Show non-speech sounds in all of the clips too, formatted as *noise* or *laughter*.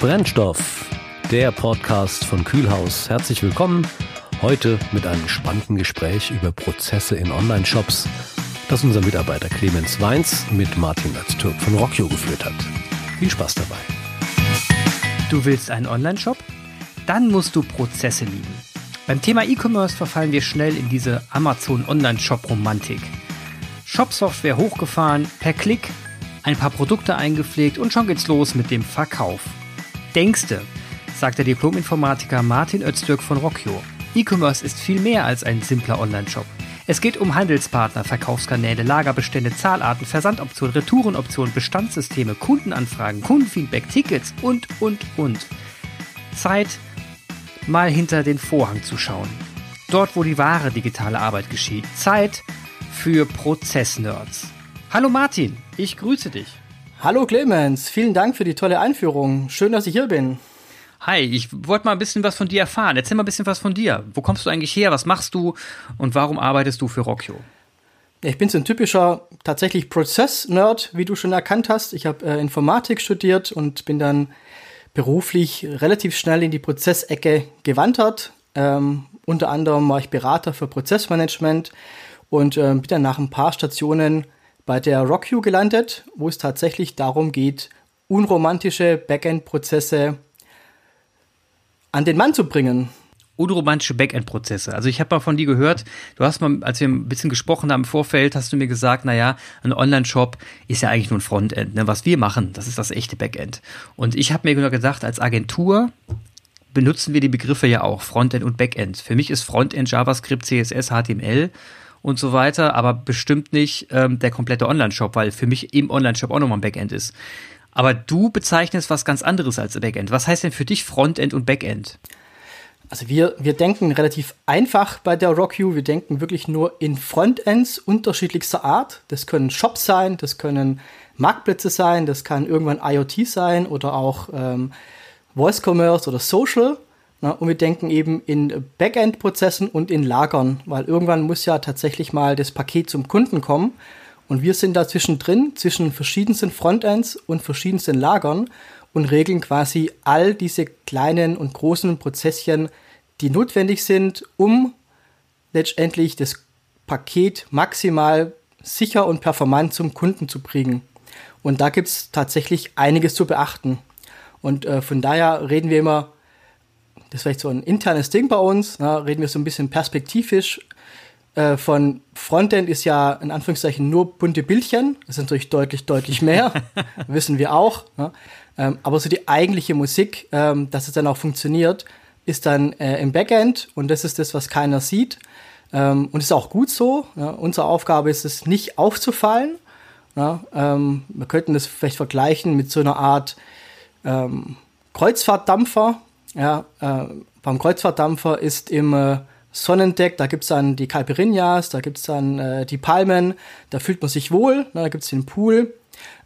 Brennstoff, der Podcast von Kühlhaus. Herzlich willkommen. Heute mit einem spannenden Gespräch über Prozesse in Online-Shops, das unser Mitarbeiter Clemens Weins mit Martin Öztürk von Rockio geführt hat. Viel Spaß dabei. Du willst einen Online-Shop? Dann musst du Prozesse lieben. Beim Thema E-Commerce verfallen wir schnell in diese Amazon-Online-Shop-Romantik. Shop-Software hochgefahren, per Klick, ein paar Produkte eingepflegt und schon geht's los mit dem Verkauf. Denkste, sagt der Diplom-Informatiker Martin Öztürk von Rockio. E-Commerce ist viel mehr als ein simpler Online-Shop. Es geht um Handelspartner, Verkaufskanäle, Lagerbestände, Zahlarten, Versandoptionen, Retourenoptionen, Bestandssysteme, Kundenanfragen, Kundenfeedback, Tickets und, und, und. Zeit, mal hinter den Vorhang zu schauen. Dort, wo die wahre digitale Arbeit geschieht. Zeit für Prozessnerds. Hallo Martin, ich grüße dich. Hallo Clemens, vielen Dank für die tolle Einführung. Schön, dass ich hier bin. Hi, ich wollte mal ein bisschen was von dir erfahren. Erzähl mal ein bisschen was von dir. Wo kommst du eigentlich her? Was machst du? Und warum arbeitest du für Rockio? Ich bin so ein typischer, tatsächlich Prozess-Nerd, wie du schon erkannt hast. Ich habe äh, Informatik studiert und bin dann beruflich relativ schnell in die Prozessecke gewandert. Ähm, unter anderem war ich Berater für Prozessmanagement und äh, bin dann nach ein paar Stationen bei der RockU gelandet, wo es tatsächlich darum geht, unromantische Backend-Prozesse an den Mann zu bringen. Unromantische Backend-Prozesse. Also ich habe mal von dir gehört, du hast mal, als wir ein bisschen gesprochen haben im Vorfeld, hast du mir gesagt, naja, ein Online-Shop ist ja eigentlich nur ein Frontend. Ne? Was wir machen, das ist das echte Backend. Und ich habe mir gedacht, als Agentur benutzen wir die Begriffe ja auch, Frontend und Backend. Für mich ist Frontend JavaScript, CSS, HTML und so weiter, aber bestimmt nicht ähm, der komplette Online-Shop, weil für mich im Online-Shop auch nochmal ein Backend ist. Aber du bezeichnest was ganz anderes als Backend. Was heißt denn für dich Frontend und Backend? Also wir, wir denken relativ einfach bei der RockU. Wir denken wirklich nur in Frontends unterschiedlichster Art. Das können Shops sein, das können Marktplätze sein, das kann irgendwann IoT sein oder auch ähm, Voice Commerce oder Social. Na, und wir denken eben in Backend-Prozessen und in Lagern, weil irgendwann muss ja tatsächlich mal das Paket zum Kunden kommen. Und wir sind da zwischendrin, zwischen verschiedensten Frontends und verschiedensten Lagern und regeln quasi all diese kleinen und großen Prozesschen, die notwendig sind, um letztendlich das Paket maximal sicher und performant zum Kunden zu bringen. Und da gibt es tatsächlich einiges zu beachten. Und äh, von daher reden wir immer das ist vielleicht so ein internes Ding bei uns, na, reden wir so ein bisschen perspektivisch. Äh, von Frontend ist ja in Anführungszeichen nur bunte Bildchen. Das ist natürlich deutlich, deutlich mehr. *laughs* wissen wir auch. Ne? Ähm, aber so die eigentliche Musik, ähm, dass es dann auch funktioniert, ist dann äh, im Backend und das ist das, was keiner sieht. Ähm, und ist auch gut so. Ja? Unsere Aufgabe ist es, nicht aufzufallen. Ja? Ähm, wir könnten das vielleicht vergleichen mit so einer Art ähm, Kreuzfahrtdampfer, ja, äh, beim Kreuzfahrtdampfer ist im äh, Sonnendeck, da gibt's dann die Caipirinhas, da gibt's dann äh, die Palmen, da fühlt man sich wohl, ne, da gibt's den Pool.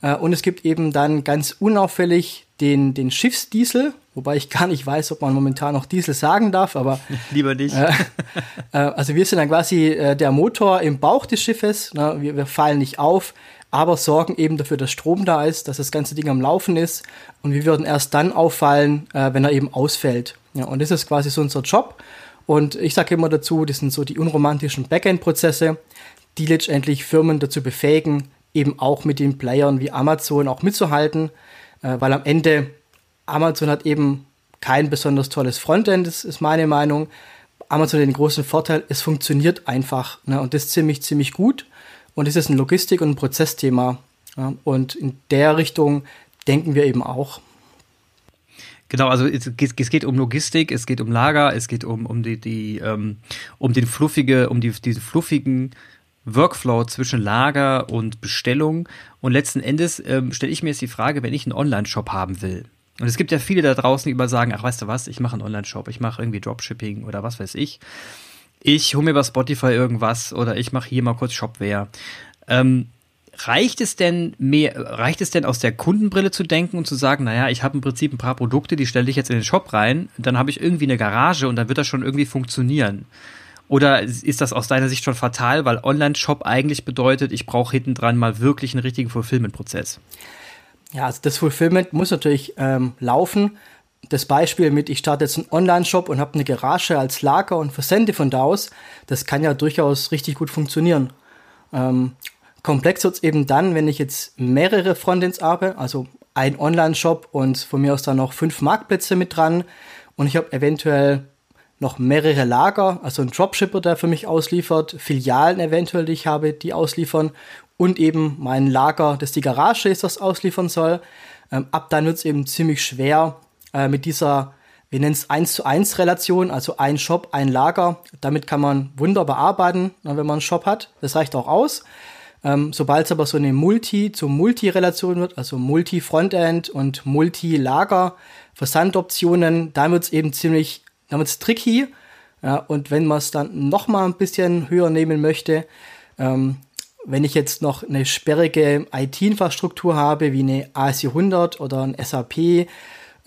Äh, und es gibt eben dann ganz unauffällig den, den Schiffsdiesel, wobei ich gar nicht weiß, ob man momentan noch Diesel sagen darf, aber. *laughs* Lieber nicht. Äh, äh, also wir sind dann quasi äh, der Motor im Bauch des Schiffes, ne, wir, wir fallen nicht auf, aber sorgen eben dafür, dass Strom da ist, dass das ganze Ding am Laufen ist und wir würden erst dann auffallen, äh, wenn er eben ausfällt. Ja, und das ist quasi so unser Job. Und ich sage immer dazu, das sind so die unromantischen Backend-Prozesse, die letztendlich Firmen dazu befähigen, eben auch mit den Playern wie Amazon auch mitzuhalten, äh, weil am Ende Amazon hat eben kein besonders tolles Frontend, das ist meine Meinung. Amazon hat den großen Vorteil, es funktioniert einfach ne, und das ziemlich, ziemlich gut. Und es ist ein Logistik- und ein Prozessthema. Ja, und in der Richtung denken wir eben auch. Genau, also es, geht um Logistik, es geht um Lager, es geht um, um die, die ähm, um den fluffige, um die, diesen fluffigen Workflow zwischen Lager und Bestellung. Und letzten Endes ähm, stelle ich mir jetzt die Frage, wenn ich einen Online-Shop haben will. Und es gibt ja viele da draußen, die immer sagen, ach weißt du was, ich mache einen Online-Shop, ich mache irgendwie Dropshipping oder was weiß ich ich hole mir bei Spotify irgendwas oder ich mache hier mal kurz Shopware. Ähm, reicht es denn mehr, reicht es denn aus der Kundenbrille zu denken und zu sagen, naja, ich habe im Prinzip ein paar Produkte, die stelle ich jetzt in den Shop rein, dann habe ich irgendwie eine Garage und dann wird das schon irgendwie funktionieren. Oder ist das aus deiner Sicht schon fatal, weil Online-Shop eigentlich bedeutet, ich brauche hinten dran mal wirklich einen richtigen Fulfillment-Prozess? Ja, also das Fulfillment muss natürlich ähm, laufen. Das Beispiel mit, ich starte jetzt einen Online-Shop und habe eine Garage als Lager und versende von da aus, das kann ja durchaus richtig gut funktionieren. Ähm, komplex wird es eben dann, wenn ich jetzt mehrere Frontends habe, also ein Online-Shop und von mir aus dann noch fünf Marktplätze mit dran und ich habe eventuell noch mehrere Lager, also ein Dropshipper, der für mich ausliefert, Filialen eventuell, die ich habe, die ausliefern und eben mein Lager, das die Garage ist, das ausliefern soll. Ähm, ab dann wird es eben ziemlich schwer äh, mit dieser, wir nennen es 1 zu 1 Relation, also ein Shop, ein Lager. Damit kann man wunderbar arbeiten, wenn man einen Shop hat. Das reicht auch aus. Ähm, Sobald es aber so eine Multi zu Multi-Relation wird, also Multi-Frontend und Multi-Lager, Versandoptionen, dann wird es eben ziemlich, dann wird tricky. Ja, und wenn man es dann noch mal ein bisschen höher nehmen möchte, ähm, wenn ich jetzt noch eine sperrige IT-Infrastruktur habe, wie eine AS400 oder ein SAP,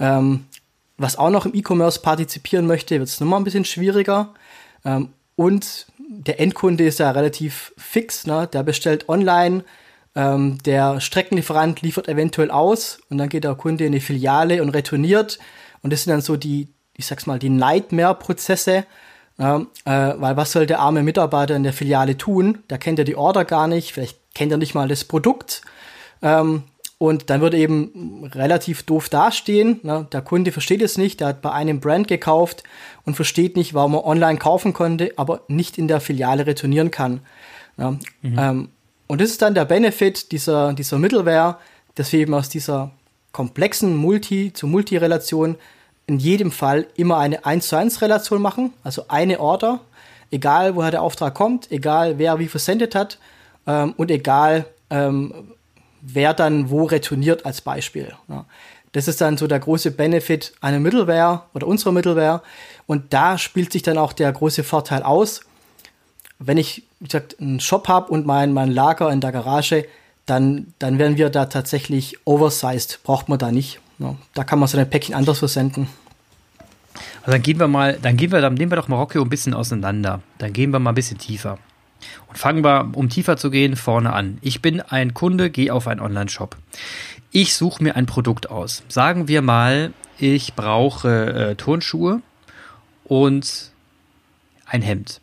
ähm, was auch noch im E-Commerce partizipieren möchte, wird es nochmal ein bisschen schwieriger. Ähm, und der Endkunde ist ja relativ fix, ne? der bestellt online, ähm, der Streckenlieferant liefert eventuell aus und dann geht der Kunde in die Filiale und retourniert. Und das sind dann so die, ich sag's mal, die Nightmare-Prozesse, äh, weil was soll der arme Mitarbeiter in der Filiale tun? Der kennt ja die Order gar nicht, vielleicht kennt er nicht mal das Produkt. Ähm, und dann würde eben relativ doof dastehen. Ne? Der Kunde versteht es nicht, der hat bei einem Brand gekauft und versteht nicht, warum er online kaufen konnte, aber nicht in der Filiale retournieren kann. Ja? Mhm. Ähm, und das ist dann der Benefit dieser, dieser Middleware, dass wir eben aus dieser komplexen Multi- zu Multi-Relation in jedem Fall immer eine 1 zu 1 Relation machen, also eine Order, egal woher der Auftrag kommt, egal wer wie versendet hat ähm, und egal ähm, wer dann wo retourniert als Beispiel. Ja. Das ist dann so der große Benefit einer Middleware oder unserer Middleware und da spielt sich dann auch der große Vorteil aus. Wenn ich, wie gesagt, einen Shop habe und mein, mein Lager in der Garage, dann, dann werden wir da tatsächlich oversized, braucht man da nicht. Ja, da kann man so ein Päckchen anders versenden. Also dann gehen wir mal, dann gehen wir, dann nehmen wir doch Marokko ein bisschen auseinander. Dann gehen wir mal ein bisschen tiefer. Und fangen wir, um tiefer zu gehen, vorne an. Ich bin ein Kunde, gehe auf einen Online-Shop. Ich suche mir ein Produkt aus. Sagen wir mal, ich brauche äh, Turnschuhe und ein Hemd.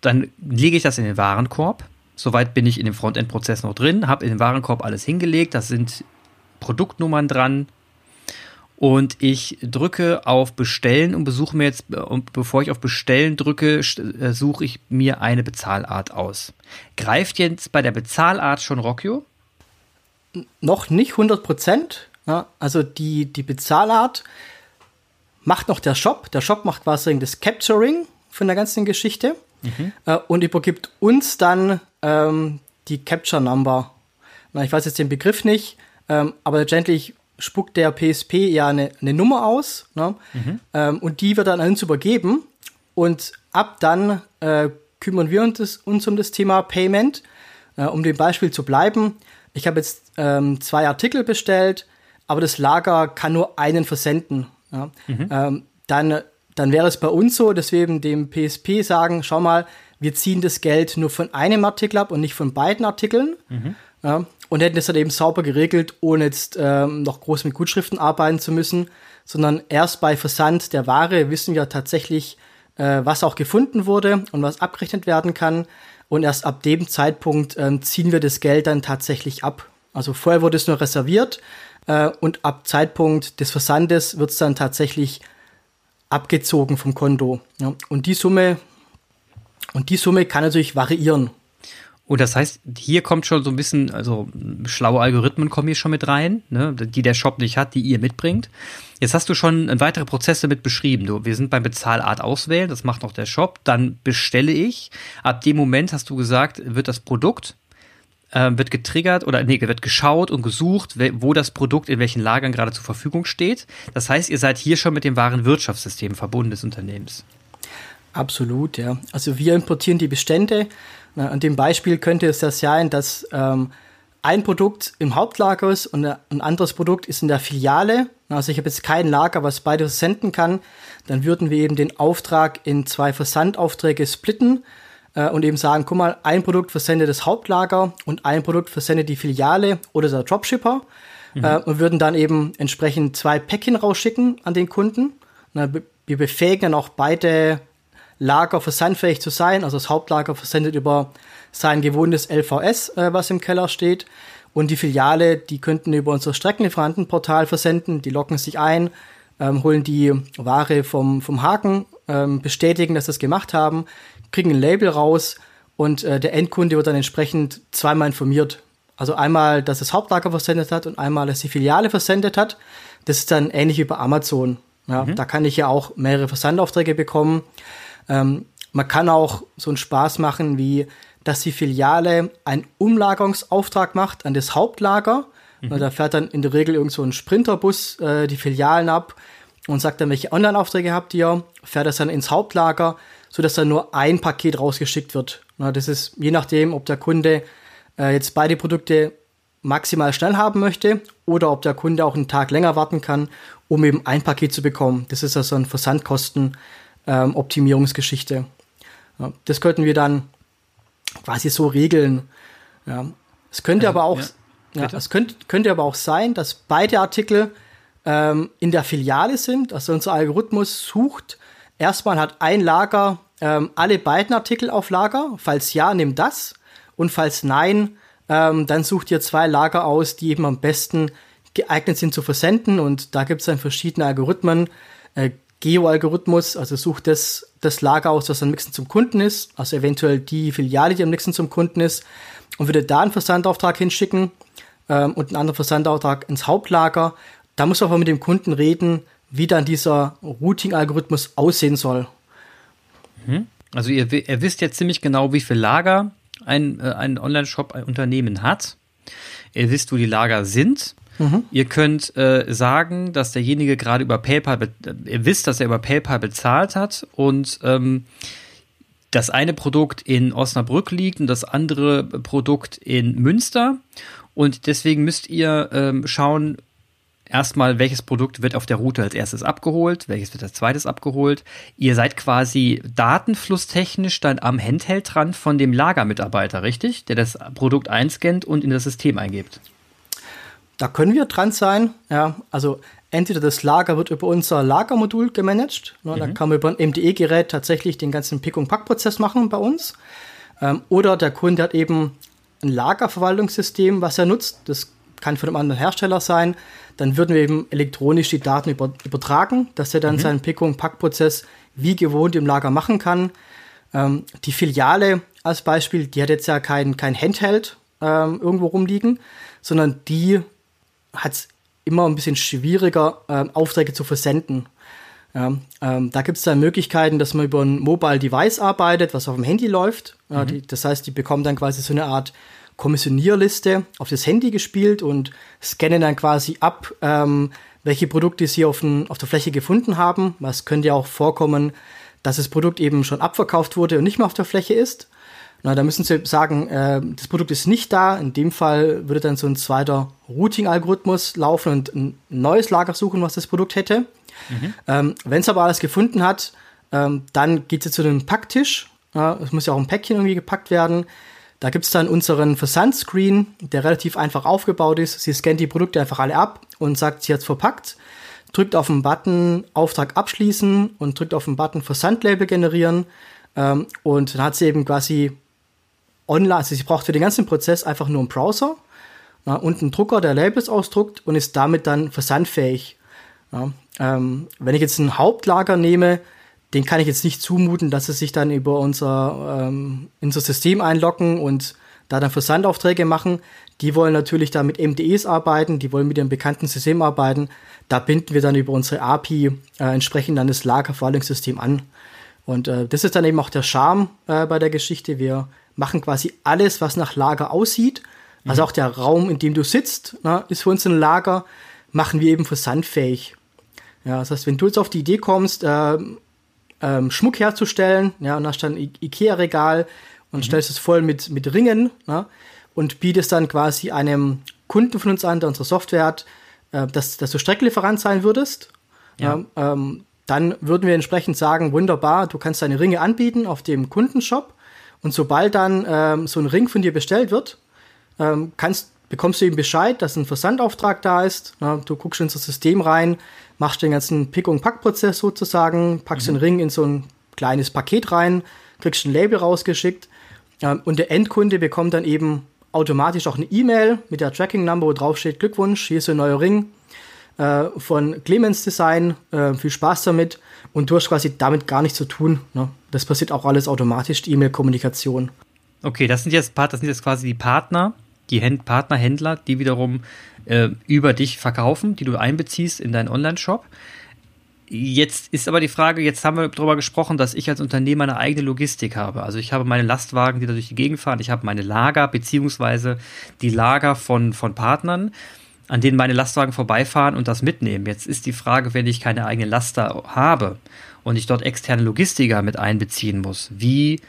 Dann lege ich das in den Warenkorb. Soweit bin ich in dem Frontend-Prozess noch drin, habe in den Warenkorb alles hingelegt. Das sind Produktnummern dran, und ich drücke auf Bestellen und besuche mir jetzt, und bevor ich auf Bestellen drücke, äh, suche ich mir eine Bezahlart aus. Greift jetzt bei der Bezahlart schon Rockio? Noch nicht 100 Prozent. Ja, also die, die Bezahlart macht noch der Shop. Der Shop macht quasi das Capturing von der ganzen Geschichte mhm. äh, und übergibt uns dann ähm, die Capture Number. Na, ich weiß jetzt den Begriff nicht, ähm, aber letztendlich spuckt der PSP ja eine, eine Nummer aus ne? mhm. ähm, und die wird dann an uns übergeben und ab dann äh, kümmern wir uns, uns, um das Thema Payment. Äh, um dem Beispiel zu bleiben, ich habe jetzt ähm, zwei Artikel bestellt, aber das Lager kann nur einen versenden. Ja? Mhm. Ähm, dann, dann wäre es bei uns so, dass wir eben dem PSP sagen, schau mal, wir ziehen das Geld nur von einem Artikel ab und nicht von beiden Artikeln. Mhm. Ja, und hätten das dann eben sauber geregelt, ohne jetzt ähm, noch groß mit Gutschriften arbeiten zu müssen, sondern erst bei Versand der Ware wissen wir tatsächlich, äh, was auch gefunden wurde und was abgerechnet werden kann. Und erst ab dem Zeitpunkt ähm, ziehen wir das Geld dann tatsächlich ab. Also vorher wurde es nur reserviert äh, und ab Zeitpunkt des Versandes wird es dann tatsächlich abgezogen vom Konto. Ja. Und die Summe und die Summe kann natürlich variieren. Und das heißt, hier kommt schon so ein bisschen, also schlaue Algorithmen kommen hier schon mit rein, ne, die der Shop nicht hat, die ihr mitbringt. Jetzt hast du schon weitere Prozesse mit beschrieben. Du, wir sind beim Bezahlart auswählen, das macht noch der Shop. Dann bestelle ich. Ab dem Moment hast du gesagt, wird das Produkt äh, wird getriggert oder nee, wird geschaut und gesucht, wo das Produkt in welchen Lagern gerade zur Verfügung steht. Das heißt, ihr seid hier schon mit dem wahren Wirtschaftssystem verbunden des Unternehmens. Absolut, ja. Also wir importieren die Bestände an dem Beispiel könnte es ja sein, dass ähm, ein Produkt im Hauptlager ist und ein anderes Produkt ist in der Filiale. Also ich habe jetzt kein Lager, was beide versenden kann. Dann würden wir eben den Auftrag in zwei Versandaufträge splitten äh, und eben sagen, guck mal, ein Produkt versendet das Hauptlager und ein Produkt versendet die Filiale oder der Dropshipper. mhm. äh, und würden dann eben entsprechend zwei Päckchen rausschicken an den Kunden. Na, wir befähigen dann auch beide Lager versandfähig zu sein. Also das Hauptlager versendet über sein gewohntes LVS, äh, was im Keller steht. Und die Filiale, die könnten über unser Streckenlieferantenportal versenden. Die locken sich ein, ähm, holen die Ware vom, vom Haken, ähm, bestätigen, dass sie es gemacht haben, kriegen ein Label raus und äh, der Endkunde wird dann entsprechend zweimal informiert. Also einmal, dass das Hauptlager versendet hat und einmal, dass die Filiale versendet hat. Das ist dann ähnlich wie bei Amazon. Ja, mhm. Da kann ich ja auch mehrere Versandaufträge bekommen. Ähm, man kann auch so einen Spaß machen, wie dass die Filiale einen Umlagerungsauftrag macht an das Hauptlager. Mhm. Da fährt dann in der Regel irgend so ein Sprinterbus äh, die Filialen ab und sagt dann, welche Online-Aufträge habt ihr, fährt das dann ins Hauptlager, sodass dann nur ein Paket rausgeschickt wird. Na, das ist je nachdem, ob der Kunde äh, jetzt beide Produkte maximal schnell haben möchte oder ob der Kunde auch einen Tag länger warten kann, um eben ein Paket zu bekommen. Das ist also ein Versandkosten-Optimierungsgeschichte. Ähm, ja, das könnten wir dann quasi so regeln. Ja. Es könnte also, aber auch, ja, ja es könnte, könnte aber auch sein, dass beide Artikel ähm, in der Filiale sind. Also unser Algorithmus sucht erstmal hat ein Lager ähm, alle beiden Artikel auf Lager. Falls ja, nimm das. Und falls nein, ähm, dann sucht ihr zwei Lager aus, die eben am besten geeignet sind zu versenden. Und da gibt es dann verschiedene Algorithmen. Äh, Geo-Algorithmus, also sucht das, das Lager aus, das am nächsten zum Kunden ist, also eventuell die Filiale, die am nächsten zum Kunden ist, und würde da einen Versandauftrag hinschicken ähm, und einen anderen Versandauftrag ins Hauptlager. Da muss man aber mit dem Kunden reden, wie dann dieser Routing-Algorithmus aussehen soll. Mhm. Also ihr, ihr, wisst jetzt ziemlich genau, wie viel Lager ein, äh, ein Online-Shop, ein Unternehmen hat. Ihr wisst, wo die Lager sind. Mhm. Ihr könnt äh, sagen, dass derjenige gerade über PayPal, ihr wisst, dass er über PayPal bezahlt hat und ähm, das eine Produkt in Osnabrück liegt und das andere Produkt in Münster. Und deswegen müsst ihr ähm, schauen, erstmal, welches Produkt wird auf der Route als erstes abgeholt, welches wird als zweites abgeholt. Ihr seid quasi datenflusstechnisch dann am Handheld dran von dem Lagermitarbeiter, richtig? Der das Produkt einscannt und in das System eingibt. Da können wir dran sein. Ja, also entweder das Lager wird über unser Lagermodul gemanagt. Ne, mhm. Da kann man über ein MDE-Gerät tatsächlich den ganzen Pick- und Pack-Prozess machen bei uns. Ähm, oder der Kunde hat eben ein Lagerverwaltungssystem, was er nutzt. Das kann von einem anderen Hersteller sein. Dann würden wir eben elektronisch die Daten über, übertragen, dass er dann mhm. seinen Pick- und Pack-Prozess wie gewohnt im Lager machen kann. Ähm, die Filiale als Beispiel, die hat jetzt ja kein, kein Handheld ähm, irgendwo rumliegen, sondern die hat es immer ein bisschen schwieriger, äh, Aufträge zu versenden. Ja, ähm, da gibt es dann Möglichkeiten, dass man über ein Mobile Device arbeitet, was auf dem Handy läuft. Mhm. Ja, die, das heißt, die bekommen dann quasi so eine Art Kommissionierliste auf das Handy gespielt und scannen dann quasi ab, ähm, welche Produkte sie auf, den, auf der Fläche gefunden haben. Was könnte ja auch vorkommen, dass das Produkt eben schon abverkauft wurde und nicht mehr auf der Fläche ist. Na, da müssen Sie sagen, äh, das Produkt ist nicht da. In dem Fall würde dann so ein zweiter Routing-Algorithmus laufen und ein neues Lager suchen, was das Produkt hätte. Mhm. Ähm, Wenn es aber alles gefunden hat, ähm, dann geht es zu einem Packtisch. Es muss ja auch ein Päckchen irgendwie gepackt werden. Da gibt es dann unseren Versandscreen, der relativ einfach aufgebaut ist. Sie scannt die Produkte einfach alle ab und sagt, sie hat es verpackt, drückt auf den Button Auftrag abschließen und drückt auf den Button Versandlabel generieren. Ähm, und dann hat sie eben quasi online, also sie braucht für den ganzen Prozess einfach nur einen Browser ja, und einen Drucker, der Labels ausdruckt und ist damit dann versandfähig. Ja, ähm, wenn ich jetzt ein Hauptlager nehme, den kann ich jetzt nicht zumuten, dass sie sich dann über unser, ähm, unser System einloggen und da dann Versandaufträge machen. Die wollen natürlich da mit MDEs arbeiten, die wollen mit ihrem bekannten System arbeiten. Da binden wir dann über unsere API äh, entsprechend dann das Lagerverwaltungssystem an. Und äh, das ist dann eben auch der Charme äh, bei der Geschichte. Wir machen quasi alles, was nach Lager aussieht. Also mhm. auch der Raum, in dem du sitzt, na, ne, ist für uns ein Lager, machen wir eben versandfähig. Ja, das heißt, wenn du jetzt auf die Idee kommst, äh, ähm, Schmuck herzustellen, ja, und hast dann ein Ikea-Regal und mhm. stellst es voll mit, mit Ringen, na, ne, und bietest dann quasi einem Kunden von uns an, der unsere Software hat, äh, dass, dass du Strecklieferant sein würdest. Ja. ja ähm, dann würden wir entsprechend sagen, wunderbar, du kannst deine Ringe anbieten auf dem Kundenshop und sobald dann ähm, so ein Ring von dir bestellt wird, ähm, kannst, bekommst du eben Bescheid, dass ein Versandauftrag da ist. Ja, du guckst in das System rein, machst den ganzen Pick- und Pack-Prozess sozusagen, packst mhm. den Ring in so ein kleines Paket rein, kriegst ein Label rausgeschickt ja, und der Endkunde bekommt dann eben automatisch auch eine E-Mail mit der Tracking-Number, wo drauf steht, Glückwunsch, hier ist ein neuer Ring äh, von Clemens Design, äh, viel Spaß damit und du hast quasi damit gar nichts zu tun. Ne? Das passiert auch alles automatisch, die E-Mail-Kommunikation. Okay, das sind jetzt das sind jetzt quasi die Partner, die Händ Partnerhändler, die wiederum äh, über dich verkaufen, die du einbeziehst in deinen Online-Shop. Jetzt ist aber die Frage, jetzt haben wir darüber gesprochen, dass ich als Unternehmer eine eigene Logistik habe. Also ich habe meine Lastwagen, die da durch die Gegend fahren, ich habe meine Lager, beziehungsweise die Lager von, von Partnern, an denen meine Lastwagen vorbeifahren und das mitnehmen. Jetzt ist die Frage, wenn ich keine eigene Laster habe und ich dort externe Logistiker mit einbeziehen muss, wie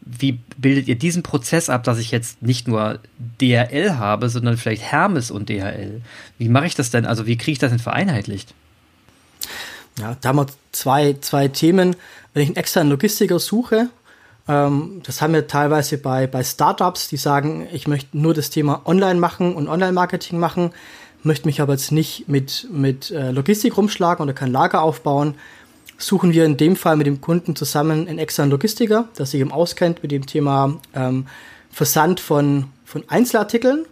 wie bildet ihr diesen Prozess ab, dass ich jetzt nicht nur DHL habe, sondern vielleicht Hermes und DHL? Wie mache ich das denn? Also wie kriege ich das denn vereinheitlicht? Ja, da haben wir zwei, zwei Themen. Wenn ich einen externen Logistiker suche, ähm, das haben wir teilweise bei, bei Startups, die sagen, ich möchte nur das Thema Online machen und Online-Marketing machen, möchte mich aber jetzt nicht mit, mit äh, Logistik rumschlagen oder kein Lager aufbauen suchen wir in dem Fall mit dem Kunden zusammen einen externen Logistiker, der sich eben auskennt mit dem Thema ähm, Versand von, von Einzelartikeln.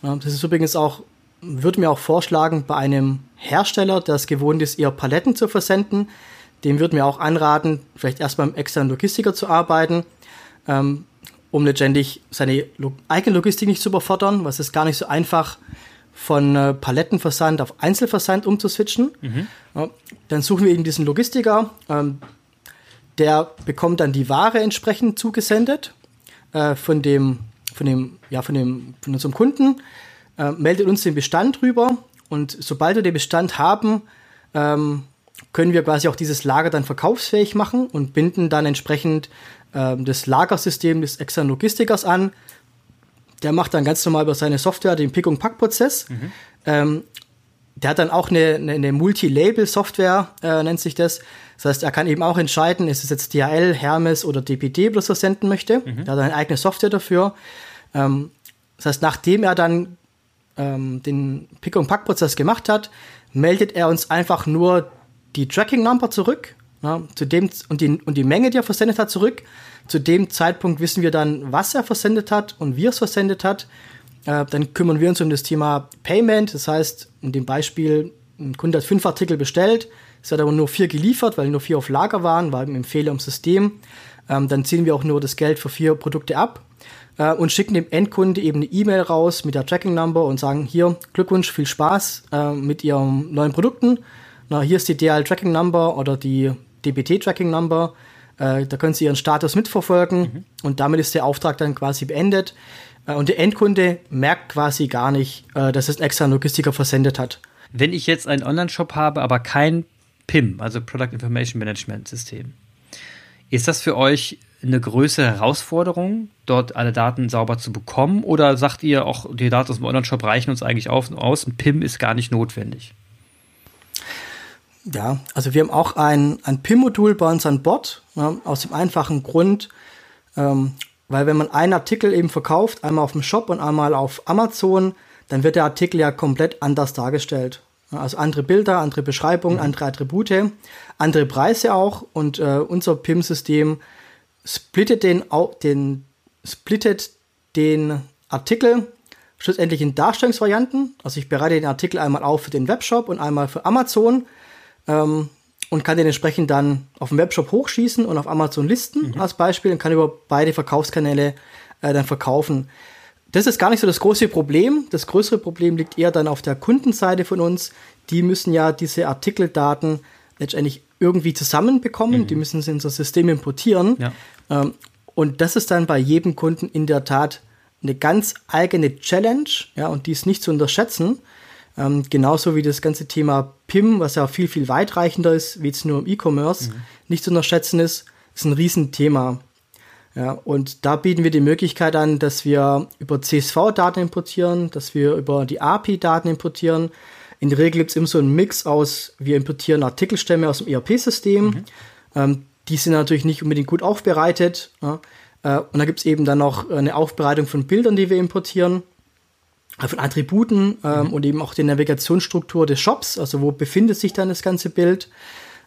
Das ist übrigens auch, würde mir auch vorschlagen, bei einem Hersteller, der es gewohnt ist, eher Paletten zu versenden, dem würde mir auch anraten, vielleicht erst beim externen Logistiker zu arbeiten, ähm, um letztendlich seine eigene Logistik nicht zu überfordern, was ist gar nicht so einfach von äh, Palettenversand auf Einzelversand umzuswitchen. Mhm. Ja, dann suchen wir eben diesen Logistiker. Ähm, der bekommt dann die Ware entsprechend zugesendet äh, von dem, von dem, ja, von dem, von unserem Kunden, äh, meldet uns den Bestand rüber und sobald wir den Bestand haben, ähm, können wir quasi auch dieses Lager dann verkaufsfähig machen und binden dann entsprechend ähm, das Lagersystem des externen Logistikers an, der macht dann ganz normal über seine Software den Pick- und Pack-Prozess. Mhm. Ähm, der hat dann auch eine, eine, eine Multi-Label-Software, äh, nennt sich das. Das heißt, er kann eben auch entscheiden, ist es jetzt DHL, Hermes oder DPD, was er senden möchte. Mhm. Da hat er eine eigene Software dafür. Ähm, das heißt, nachdem er dann ähm, den Pick- und Pack-Prozess gemacht hat, meldet er uns einfach nur die Tracking-Number zurück ja, zu dem, und, die, und die Menge, die er versendet hat, zurück. Zu dem Zeitpunkt wissen wir dann, was er versendet hat und wie er es versendet hat. Äh, dann kümmern wir uns um das Thema Payment. Das heißt, in dem Beispiel, ein Kunde hat fünf Artikel bestellt, es hat aber nur vier geliefert, weil nur vier auf Lager waren, war im Fehler im System. Ähm, dann ziehen wir auch nur das Geld für vier Produkte ab äh, und schicken dem Endkunde eben eine E-Mail raus mit der Tracking Number und sagen, hier, Glückwunsch, viel Spaß äh, mit Ihren neuen Produkten. Na, hier ist die DL Tracking Number oder die DBT Tracking Number. Äh, da können Sie Ihren Status mitverfolgen mhm. und damit ist der Auftrag dann quasi beendet. Äh, und der Endkunde merkt quasi gar nicht, äh, dass es ein externer Logistiker versendet hat. Wenn ich jetzt einen Online-Shop habe, aber kein PIM, also Product Information Management System, ist das für euch eine größere Herausforderung, dort alle Daten sauber zu bekommen? Oder sagt ihr auch, die Daten aus dem Online-Shop reichen uns eigentlich auf, aus, ein PIM ist gar nicht notwendig? Ja, also wir haben auch ein, ein PIM-Modul bei uns an Bord, ja, aus dem einfachen Grund, ähm, weil wenn man einen Artikel eben verkauft, einmal auf dem Shop und einmal auf Amazon, dann wird der Artikel ja komplett anders dargestellt. Also andere Bilder, andere Beschreibungen, mhm. andere Attribute, andere Preise auch und äh, unser PIM-System splittet den, den, splittet den Artikel schlussendlich in Darstellungsvarianten. Also ich bereite den Artikel einmal auf für den Webshop und einmal für Amazon ähm, und kann den entsprechend dann auf dem Webshop hochschießen und auf Amazon listen mhm. als Beispiel und kann über beide Verkaufskanäle äh, dann verkaufen. Das ist gar nicht so das große Problem. Das größere Problem liegt eher dann auf der Kundenseite von uns. Die müssen ja diese Artikeldaten letztendlich irgendwie zusammenbekommen. Mhm. Die müssen sie in unser System importieren. Ja. Ähm, und das ist dann bei jedem Kunden in der Tat eine ganz eigene Challenge, ja, und die ist nicht zu unterschätzen. Ähm, genauso wie das ganze Thema PIM, was ja viel, viel weitreichender ist, wie jetzt nur im E-Commerce, mhm. nicht zu unterschätzen ist, ist ein Riesenthema. Ja, und da bieten wir die Möglichkeit an, dass wir über CSV-Daten importieren, dass wir über die API-Daten importieren. In der Regel gibt es immer so einen Mix aus, wir importieren Artikelstämme aus dem ERP-System. Mhm. Ähm, die sind natürlich nicht unbedingt gut aufbereitet. Ja. Äh, und da gibt es eben dann noch eine Aufbereitung von Bildern, die wir importieren. Von Attributen ähm, mhm. und eben auch die Navigationsstruktur des Shops, also wo befindet sich dann das ganze Bild,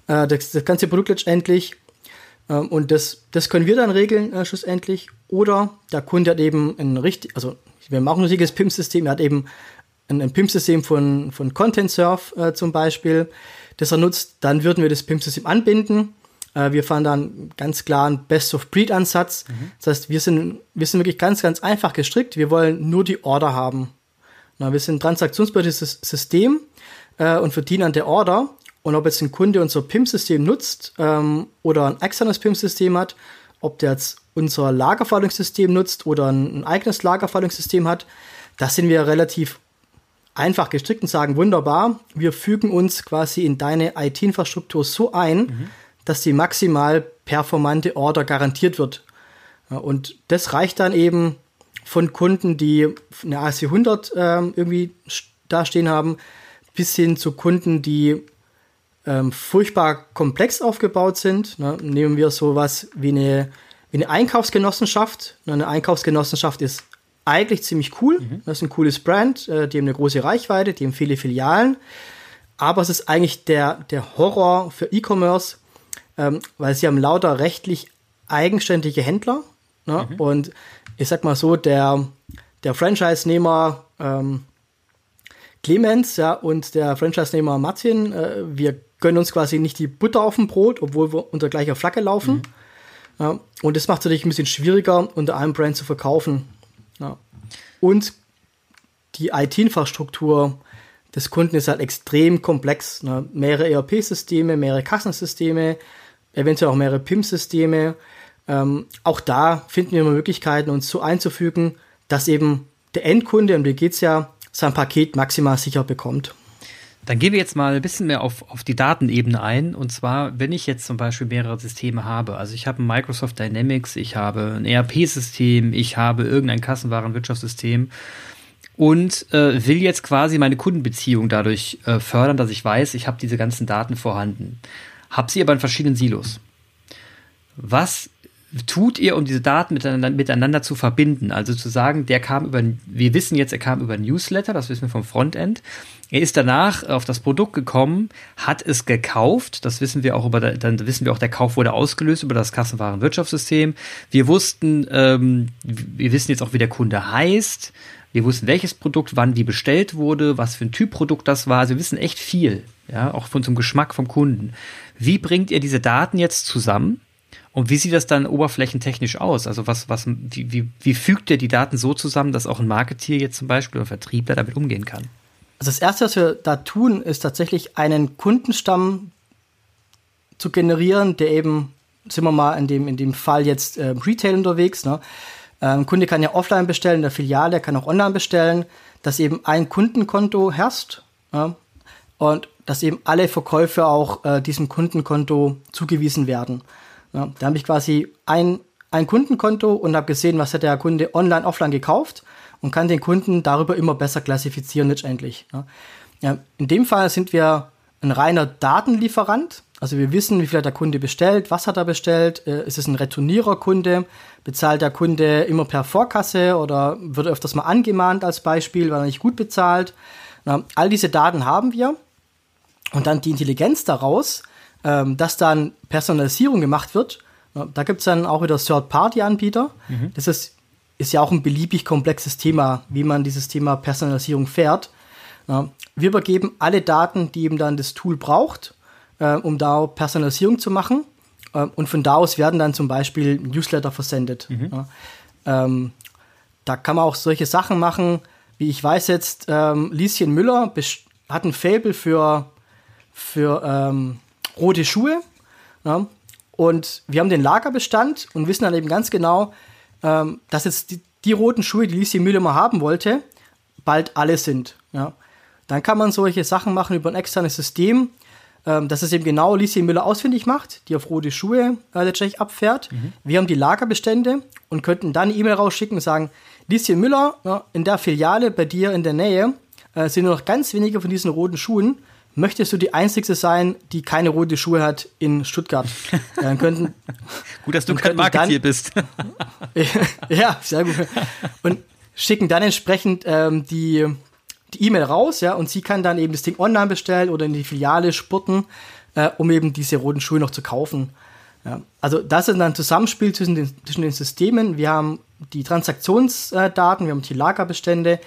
äh, das, das, ganze Produkt letztendlich. Ähm, und das, das können wir dann regeln äh, schlussendlich. Oder der Kunde hat eben ein richtig, also wir auch ein richtiges PIM-System, er hat eben ein, ein PIM-System von, von Content Surf äh, zum Beispiel, das er nutzt, dann würden wir das PIM-System anbinden. Äh, wir fahren dann ganz klar einen Best-of-Breed-Ansatz. Mhm. Das heißt, wir sind, wir sind wirklich ganz, ganz einfach gestrickt. Wir wollen nur die Order haben. Na, wir sind ein transaktionsbasiertes System äh, und verdienen an der Order. Und ob jetzt ein Kunde unser PIM-System nutzt ähm, oder ein externes PIM-System hat, ob der jetzt unser Lagerverwaltungssystem nutzt oder ein, ein eigenes Lagerverwaltungssystem hat, da sind wir relativ einfach gestrickt und sagen, wunderbar, wir fügen uns quasi in deine IT-Infrastruktur so ein, mhm. dass die maximal performante Order garantiert wird. Und das reicht dann eben von Kunden, die eine AC100 ähm, irgendwie dastehen haben, bis hin zu Kunden, die ähm, furchtbar komplex aufgebaut sind. Ne? Nehmen wir sowas wie eine, wie eine Einkaufsgenossenschaft. Eine Einkaufsgenossenschaft ist eigentlich ziemlich cool. Mhm. Das ist ein cooles Brand, äh, die haben eine große Reichweite, die haben viele Filialen. Aber es ist eigentlich der, der Horror für E-Commerce, ähm, weil sie haben lauter rechtlich eigenständige Händler. Ne? Mhm. Und ich sag mal so, der, der Franchise-Nehmer ähm, Clemens ja, und der Franchise-Nehmer Martin, äh, wir gönnen uns quasi nicht die Butter auf dem Brot, obwohl wir unter gleicher Flagge laufen. Mhm. Ja, und das macht es natürlich ein bisschen schwieriger, unter einem Brand zu verkaufen. Ja. Und die IT-Infrastruktur des Kunden ist halt extrem komplex. Ne? Mehrere ERP-Systeme, mehrere Kassensysteme, eventuell auch mehrere PIM-Systeme. Ähm, auch da finden wir Möglichkeiten, uns so einzufügen, dass eben der Endkunde, um den geht es ja, sein Paket maximal sicher bekommt. Dann gehen wir jetzt mal ein bisschen mehr auf, auf die Datenebene ein. Und zwar, wenn ich jetzt zum Beispiel mehrere Systeme habe. Also ich habe ein Microsoft Dynamics, ich habe ein ERP-System, ich habe irgendein Kassenwarenwirtschaftssystem und äh, will jetzt quasi meine Kundenbeziehung dadurch äh, fördern, dass ich weiß, ich habe diese ganzen Daten vorhanden. Habe sie aber in verschiedenen Silos. Was tut ihr, um diese Daten miteinander, miteinander, zu verbinden? Also zu sagen, der kam über, wir wissen jetzt, er kam über Newsletter, das wissen wir vom Frontend. Er ist danach auf das Produkt gekommen, hat es gekauft. Das wissen wir auch über, dann wissen wir auch, der Kauf wurde ausgelöst über das Kassenwarenwirtschaftssystem. Wir wussten, ähm, wir wissen jetzt auch, wie der Kunde heißt. Wir wussten, welches Produkt wann wie bestellt wurde, was für ein Typ Produkt das war. Also wir wissen echt viel, ja, auch von zum Geschmack vom Kunden. Wie bringt ihr diese Daten jetzt zusammen? Und wie sieht das dann oberflächentechnisch aus? Also was, was, wie, wie, wie fügt ihr die Daten so zusammen, dass auch ein Marketier jetzt zum Beispiel oder ein Vertriebler damit umgehen kann? Also das erste, was wir da tun, ist tatsächlich einen Kundenstamm zu generieren, der eben, sind wir mal in dem, in dem Fall jetzt äh, Retail unterwegs, ne? Ein ähm, Kunde kann ja offline bestellen in der Filiale, kann auch online bestellen, dass eben ein Kundenkonto herrscht ja, und dass eben alle Verkäufe auch äh, diesem Kundenkonto zugewiesen werden. Ja, da habe ich quasi ein, ein Kundenkonto und habe gesehen, was hat der Kunde online, offline gekauft und kann den Kunden darüber immer besser klassifizieren letztendlich. Ja. in dem Fall sind wir ein reiner Datenlieferant. Also wir wissen, wie viel hat der Kunde bestellt, was hat er bestellt, äh, ist es ein Retournierer-Kunde, bezahlt der Kunde immer per Vorkasse oder wird öfters mal angemahnt als Beispiel, weil er nicht gut bezahlt. Ja, all diese Daten haben wir und dann die Intelligenz daraus ähm, dass dann Personalisierung gemacht wird. Da gibt es dann auch wieder Third-Party-Anbieter. Mhm. Das ist, ist ja auch ein beliebig komplexes Thema, wie man dieses Thema Personalisierung fährt. Wir übergeben alle Daten, die eben dann das Tool braucht, äh, um da Personalisierung zu machen. Äh, und von da aus werden dann zum Beispiel Newsletter versendet. Mhm. Ähm, da kann man auch solche Sachen machen, wie ich weiß jetzt, ähm, Lieschen Müller hat ein Fable für, für ähm, rote Schuhe. Ja, und wir haben den Lagerbestand und wissen dann eben ganz genau, ähm, dass jetzt die, die, roten Schuhe, die Lisi Müller mal haben wollte, bald alle sind. Ja. Dann kann man solche Sachen machen über ein externes System, ähm, dass es eben genau Lisi Müller ausfindig macht, die auf rote Schuhe äh, letztendlich abfährt. Mhm. Wir haben die Lagerbestände und könnten dann eine E-Mail rausschicken und sagen, Lieschen Müller, ja, in der Filiale bei dir in der Nähe äh, sind nur noch ganz wenige von diesen roten Schuhen möchtest du die Einzige sein, die keine rote Schuhe hat in Stuttgart? *laughs* Dann könnten, gut, dass du kein Marketeer bist. *laughs* ja, sehr gut. Und schicken dann entsprechend ähm, die die E-Mail raus, ja, und sie kann dann eben das Ding online bestellen oder in die Filiale spurten, äh, um eben diese roten Schuhe noch zu kaufen. Ja. Also das ist dann ein Zusammenspiel zwischen den, zwischen den Systemen. Wir haben die Transaktionsdaten, wir haben die Lagerbestände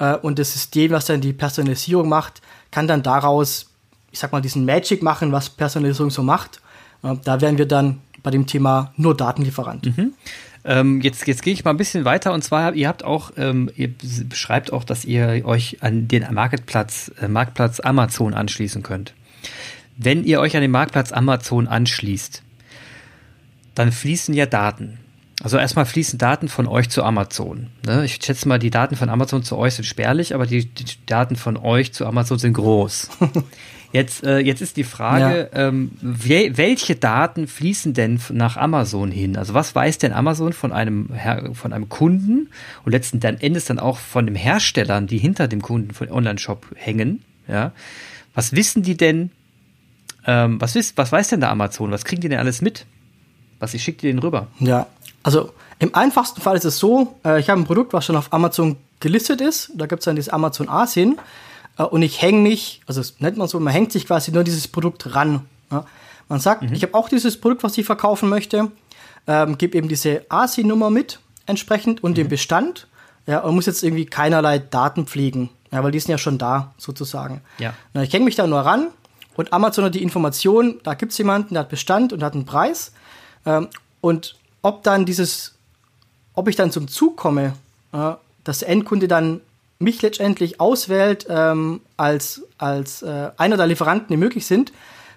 äh, und das System, was dann die Personalisierung macht, kann dann daraus, ich sag mal, diesen Magic machen, was Personalisierung so macht. Äh, da wären wir dann bei dem Thema nur Datenlieferant. Mhm. Ähm, jetzt jetzt gehe ich mal ein bisschen weiter und zwar, ihr habt auch, ähm, ihr beschreibt auch, dass ihr euch an den Marktplatz, äh, Marktplatz Amazon anschließen könnt. Wenn ihr euch an den Marktplatz Amazon anschließt, dann fließen ja Daten. Also erstmal fließen Daten von euch zu Amazon. Ne? Ich schätze mal, die Daten von Amazon zu euch sind spärlich, aber die, die Daten von euch zu Amazon sind groß. *laughs* Jetzt, äh, jetzt ist die Frage, ja. ähm, welche Daten fließen denn nach Amazon hin? Also was weiß denn Amazon von einem, Her von einem Kunden und letzten Endes dann auch von den Herstellern, die hinter dem Kunden von Online-Shop hängen? Ja, was wissen die denn? Ähm, was, wisst, was weiß denn der Amazon? Was kriegen die denn alles mit? Was ich schicke die denen rüber? Ja, also im einfachsten Fall ist es so, äh, ich habe ein Produkt, was schon auf Amazon gelistet ist. Da gibt es dann dieses Amazon Asien. Äh, und ich hänge mich, also das nennt man so, man hängt sich quasi nur dieses Produkt ran. Man sagt, mhm. ich habe auch dieses Produkt, was ich verkaufen möchte, ähm, gebe eben diese ASI-Nummer mit entsprechend und mhm. den Bestand ja, und muss jetzt irgendwie keinerlei Daten pflegen, ja, weil die sind ja schon da sozusagen. Ja. Na, ich hänge mich da nur ran und Amazon hat die Information, da gibt es jemanden, der hat Bestand und hat einen Preis ähm, und ob dann dieses, ob ich dann zum Zug komme, äh, dass der Endkunde dann mich letztendlich auswählt ähm, als, als äh, einer der Lieferanten, die möglich sind,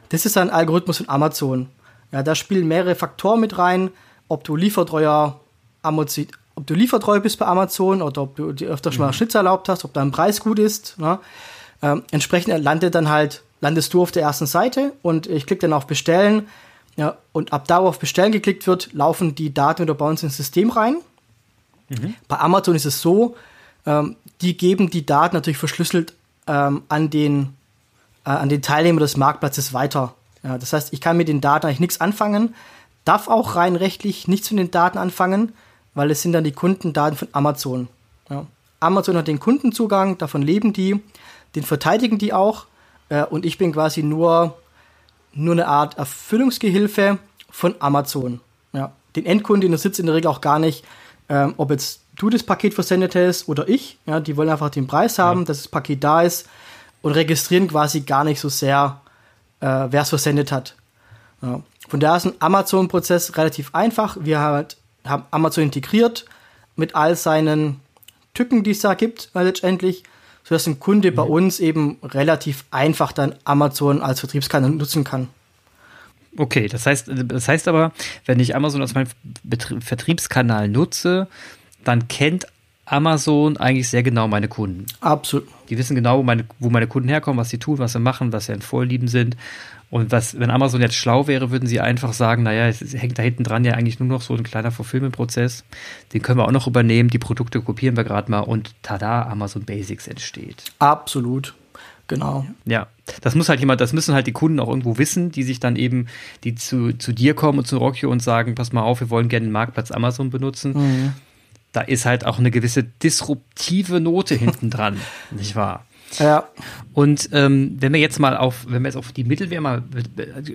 das ist ein Algorithmus von Amazon. Ja, da spielen mehrere Faktoren mit rein, ob du liefertreuer Amazon, ob du liefertreu bist bei Amazon oder ob du dir öfter schon mal mhm. Schnitz erlaubt hast, ob dein Preis gut ist. Ne? Ähm, entsprechend landet dann halt, landest du auf der ersten Seite und ich klicke dann auf Bestellen. Ja, und ab da, wo auf Bestellen geklickt wird, laufen die Daten wieder bei uns ins System rein. Mhm. Bei Amazon ist es so, ähm, die geben die Daten natürlich verschlüsselt ähm, an, den, äh, an den Teilnehmer des Marktplatzes weiter. Ja, das heißt, ich kann mit den Daten eigentlich nichts anfangen, darf auch rein rechtlich nichts mit den Daten anfangen, weil es sind dann die Kundendaten von Amazon. Ja. Amazon hat den Kundenzugang, davon leben die, den verteidigen die auch äh, und ich bin quasi nur, nur eine Art Erfüllungsgehilfe von Amazon. Ja. Den Endkunden interessiert es in der Regel auch gar nicht, ähm, ob jetzt du das Paket versendet hast oder ich. Ja, die wollen einfach den Preis haben, ja. dass das Paket da ist und registrieren quasi gar nicht so sehr, äh, wer es versendet hat. Ja. Von daher ist ein Amazon-Prozess relativ einfach. Wir halt, haben Amazon integriert mit all seinen Tücken, die es da gibt, äh, letztendlich, sodass ein Kunde mhm. bei uns eben relativ einfach dann Amazon als Vertriebskanal nutzen kann. Okay, das heißt, das heißt aber, wenn ich Amazon als meinen Vertriebskanal nutze, dann kennt Amazon eigentlich sehr genau meine Kunden. Absolut. Die wissen genau, wo meine, wo meine Kunden herkommen, was sie tun, was sie machen, was sie in Vorlieben sind. Und was, wenn Amazon jetzt schlau wäre, würden sie einfach sagen, naja, es hängt da hinten dran ja eigentlich nur noch so ein kleiner Fulfillment-Prozess. Den können wir auch noch übernehmen, die Produkte kopieren wir gerade mal und tada, Amazon Basics entsteht. Absolut. Genau. Ja, das muss halt jemand, das müssen halt die Kunden auch irgendwo wissen, die sich dann eben, die zu, zu dir kommen und zu Rockio und sagen, pass mal auf, wir wollen gerne den Marktplatz Amazon benutzen. Mhm da ist halt auch eine gewisse disruptive Note hinten dran, *laughs* nicht wahr? Ja. Und ähm, wenn wir jetzt mal auf, wenn wir jetzt auf die Mittelwehr mal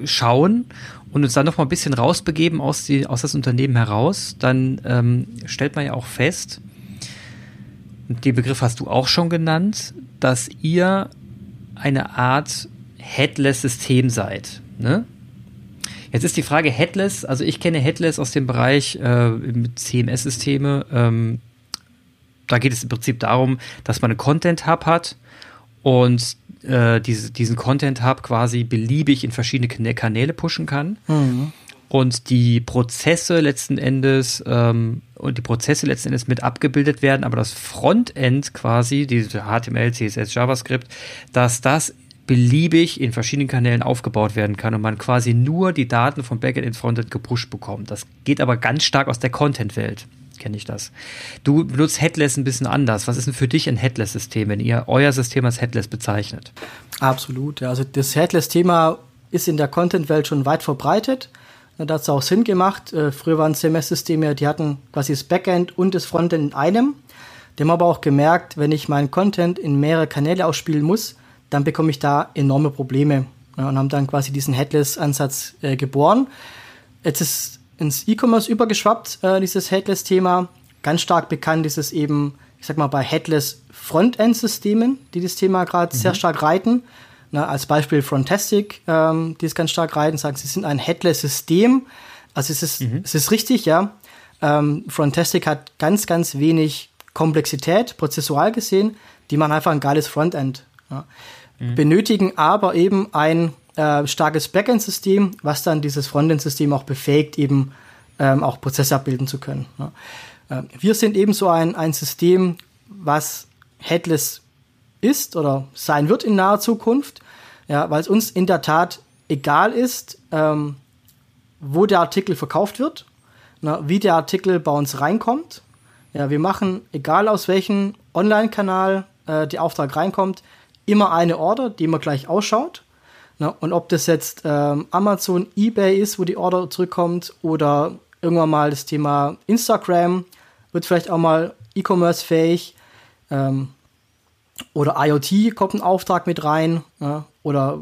schauen und uns dann noch mal ein bisschen rausbegeben aus, die, aus das Unternehmen heraus, dann ähm, stellt man ja auch fest, den Begriff hast du auch schon genannt, dass ihr eine Art Headless-System seid. Ne? Jetzt ist die Frage Headless, also ich kenne Headless aus dem Bereich äh, CMS-Systeme. Ähm, da geht es im Prinzip darum, dass man einen Content-Hub hat und äh, diese, diesen Content-Hub quasi beliebig in verschiedene Kanäle pushen kann. Mhm. Und die Prozesse letzten Endes ähm, und die Prozesse letzten Endes mit abgebildet werden, aber das Frontend quasi, diese HTML, CSS, JavaScript, dass das beliebig in verschiedenen Kanälen aufgebaut werden kann und man quasi nur die Daten vom Backend ins Frontend gepusht bekommt. Das geht aber ganz stark aus der Content-Welt kenne ich das. Du benutzt Headless ein bisschen anders. Was ist denn für dich ein Headless-System, wenn ihr euer System als Headless bezeichnet? Absolut. Also das Headless-Thema ist in der Content-Welt schon weit verbreitet. Da hat es auch Sinn gemacht. Äh, früher waren CMS-Systeme, die hatten quasi das Backend und das Frontend in einem. Die haben aber auch gemerkt, wenn ich meinen Content in mehrere Kanäle ausspielen muss, dann bekomme ich da enorme Probleme. Und haben dann quasi diesen Headless-Ansatz äh, geboren. Jetzt ist ins E-Commerce übergeschwappt, äh, dieses Headless-Thema. Ganz stark bekannt ist es eben, ich sag mal, bei Headless Frontend-Systemen, die das Thema gerade mhm. sehr stark reiten. Na, als Beispiel Frontastic, ähm, die es ganz stark reiten, sagen, sie sind ein Headless-System. Also es ist, mhm. es ist richtig, ja. Ähm, Frontastic hat ganz, ganz wenig Komplexität, prozessual gesehen. Die machen einfach ein geiles Frontend. Ja. Mhm. Benötigen aber eben ein äh, starkes Backend-System, was dann dieses Frontend-System auch befähigt, eben ähm, auch Prozesse abbilden zu können. Ja. Äh, wir sind eben so ein, ein System, was headless ist oder sein wird in naher Zukunft, ja, weil es uns in der Tat egal ist, ähm, wo der Artikel verkauft wird, na, wie der Artikel bei uns reinkommt. Ja, wir machen, egal aus welchem Online-Kanal äh, der Auftrag reinkommt, immer eine Order, die immer gleich ausschaut. Na, und ob das jetzt ähm, Amazon, eBay ist, wo die Order zurückkommt, oder irgendwann mal das Thema Instagram, wird vielleicht auch mal E-Commerce fähig. Ähm, oder IoT kommt ein Auftrag mit rein. Ja, oder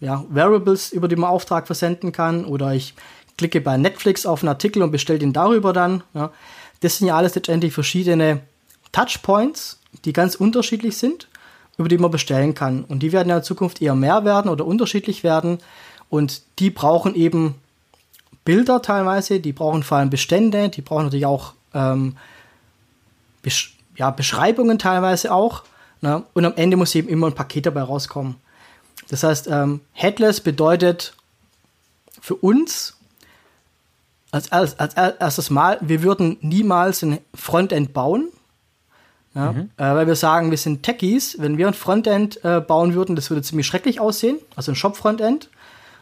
ja, Variables, über die man Auftrag versenden kann. Oder ich klicke bei Netflix auf einen Artikel und bestelle den darüber dann. Ja. Das sind ja alles letztendlich verschiedene Touchpoints, die ganz unterschiedlich sind, über die man bestellen kann. Und die werden ja in Zukunft eher mehr werden oder unterschiedlich werden. Und die brauchen eben Bilder teilweise, die brauchen vor allem Bestände, die brauchen natürlich auch ähm, Besch ja, Beschreibungen teilweise auch. Ne? Und am Ende muss eben immer ein Paket dabei rauskommen. Das heißt, ähm, Headless bedeutet für uns als, als, als erstes Mal, wir würden niemals ein Frontend bauen. Ja, mhm. äh, weil wir sagen, wir sind Techies. Wenn wir ein Frontend äh, bauen würden, das würde ziemlich schrecklich aussehen. Also ein Shop-Frontend.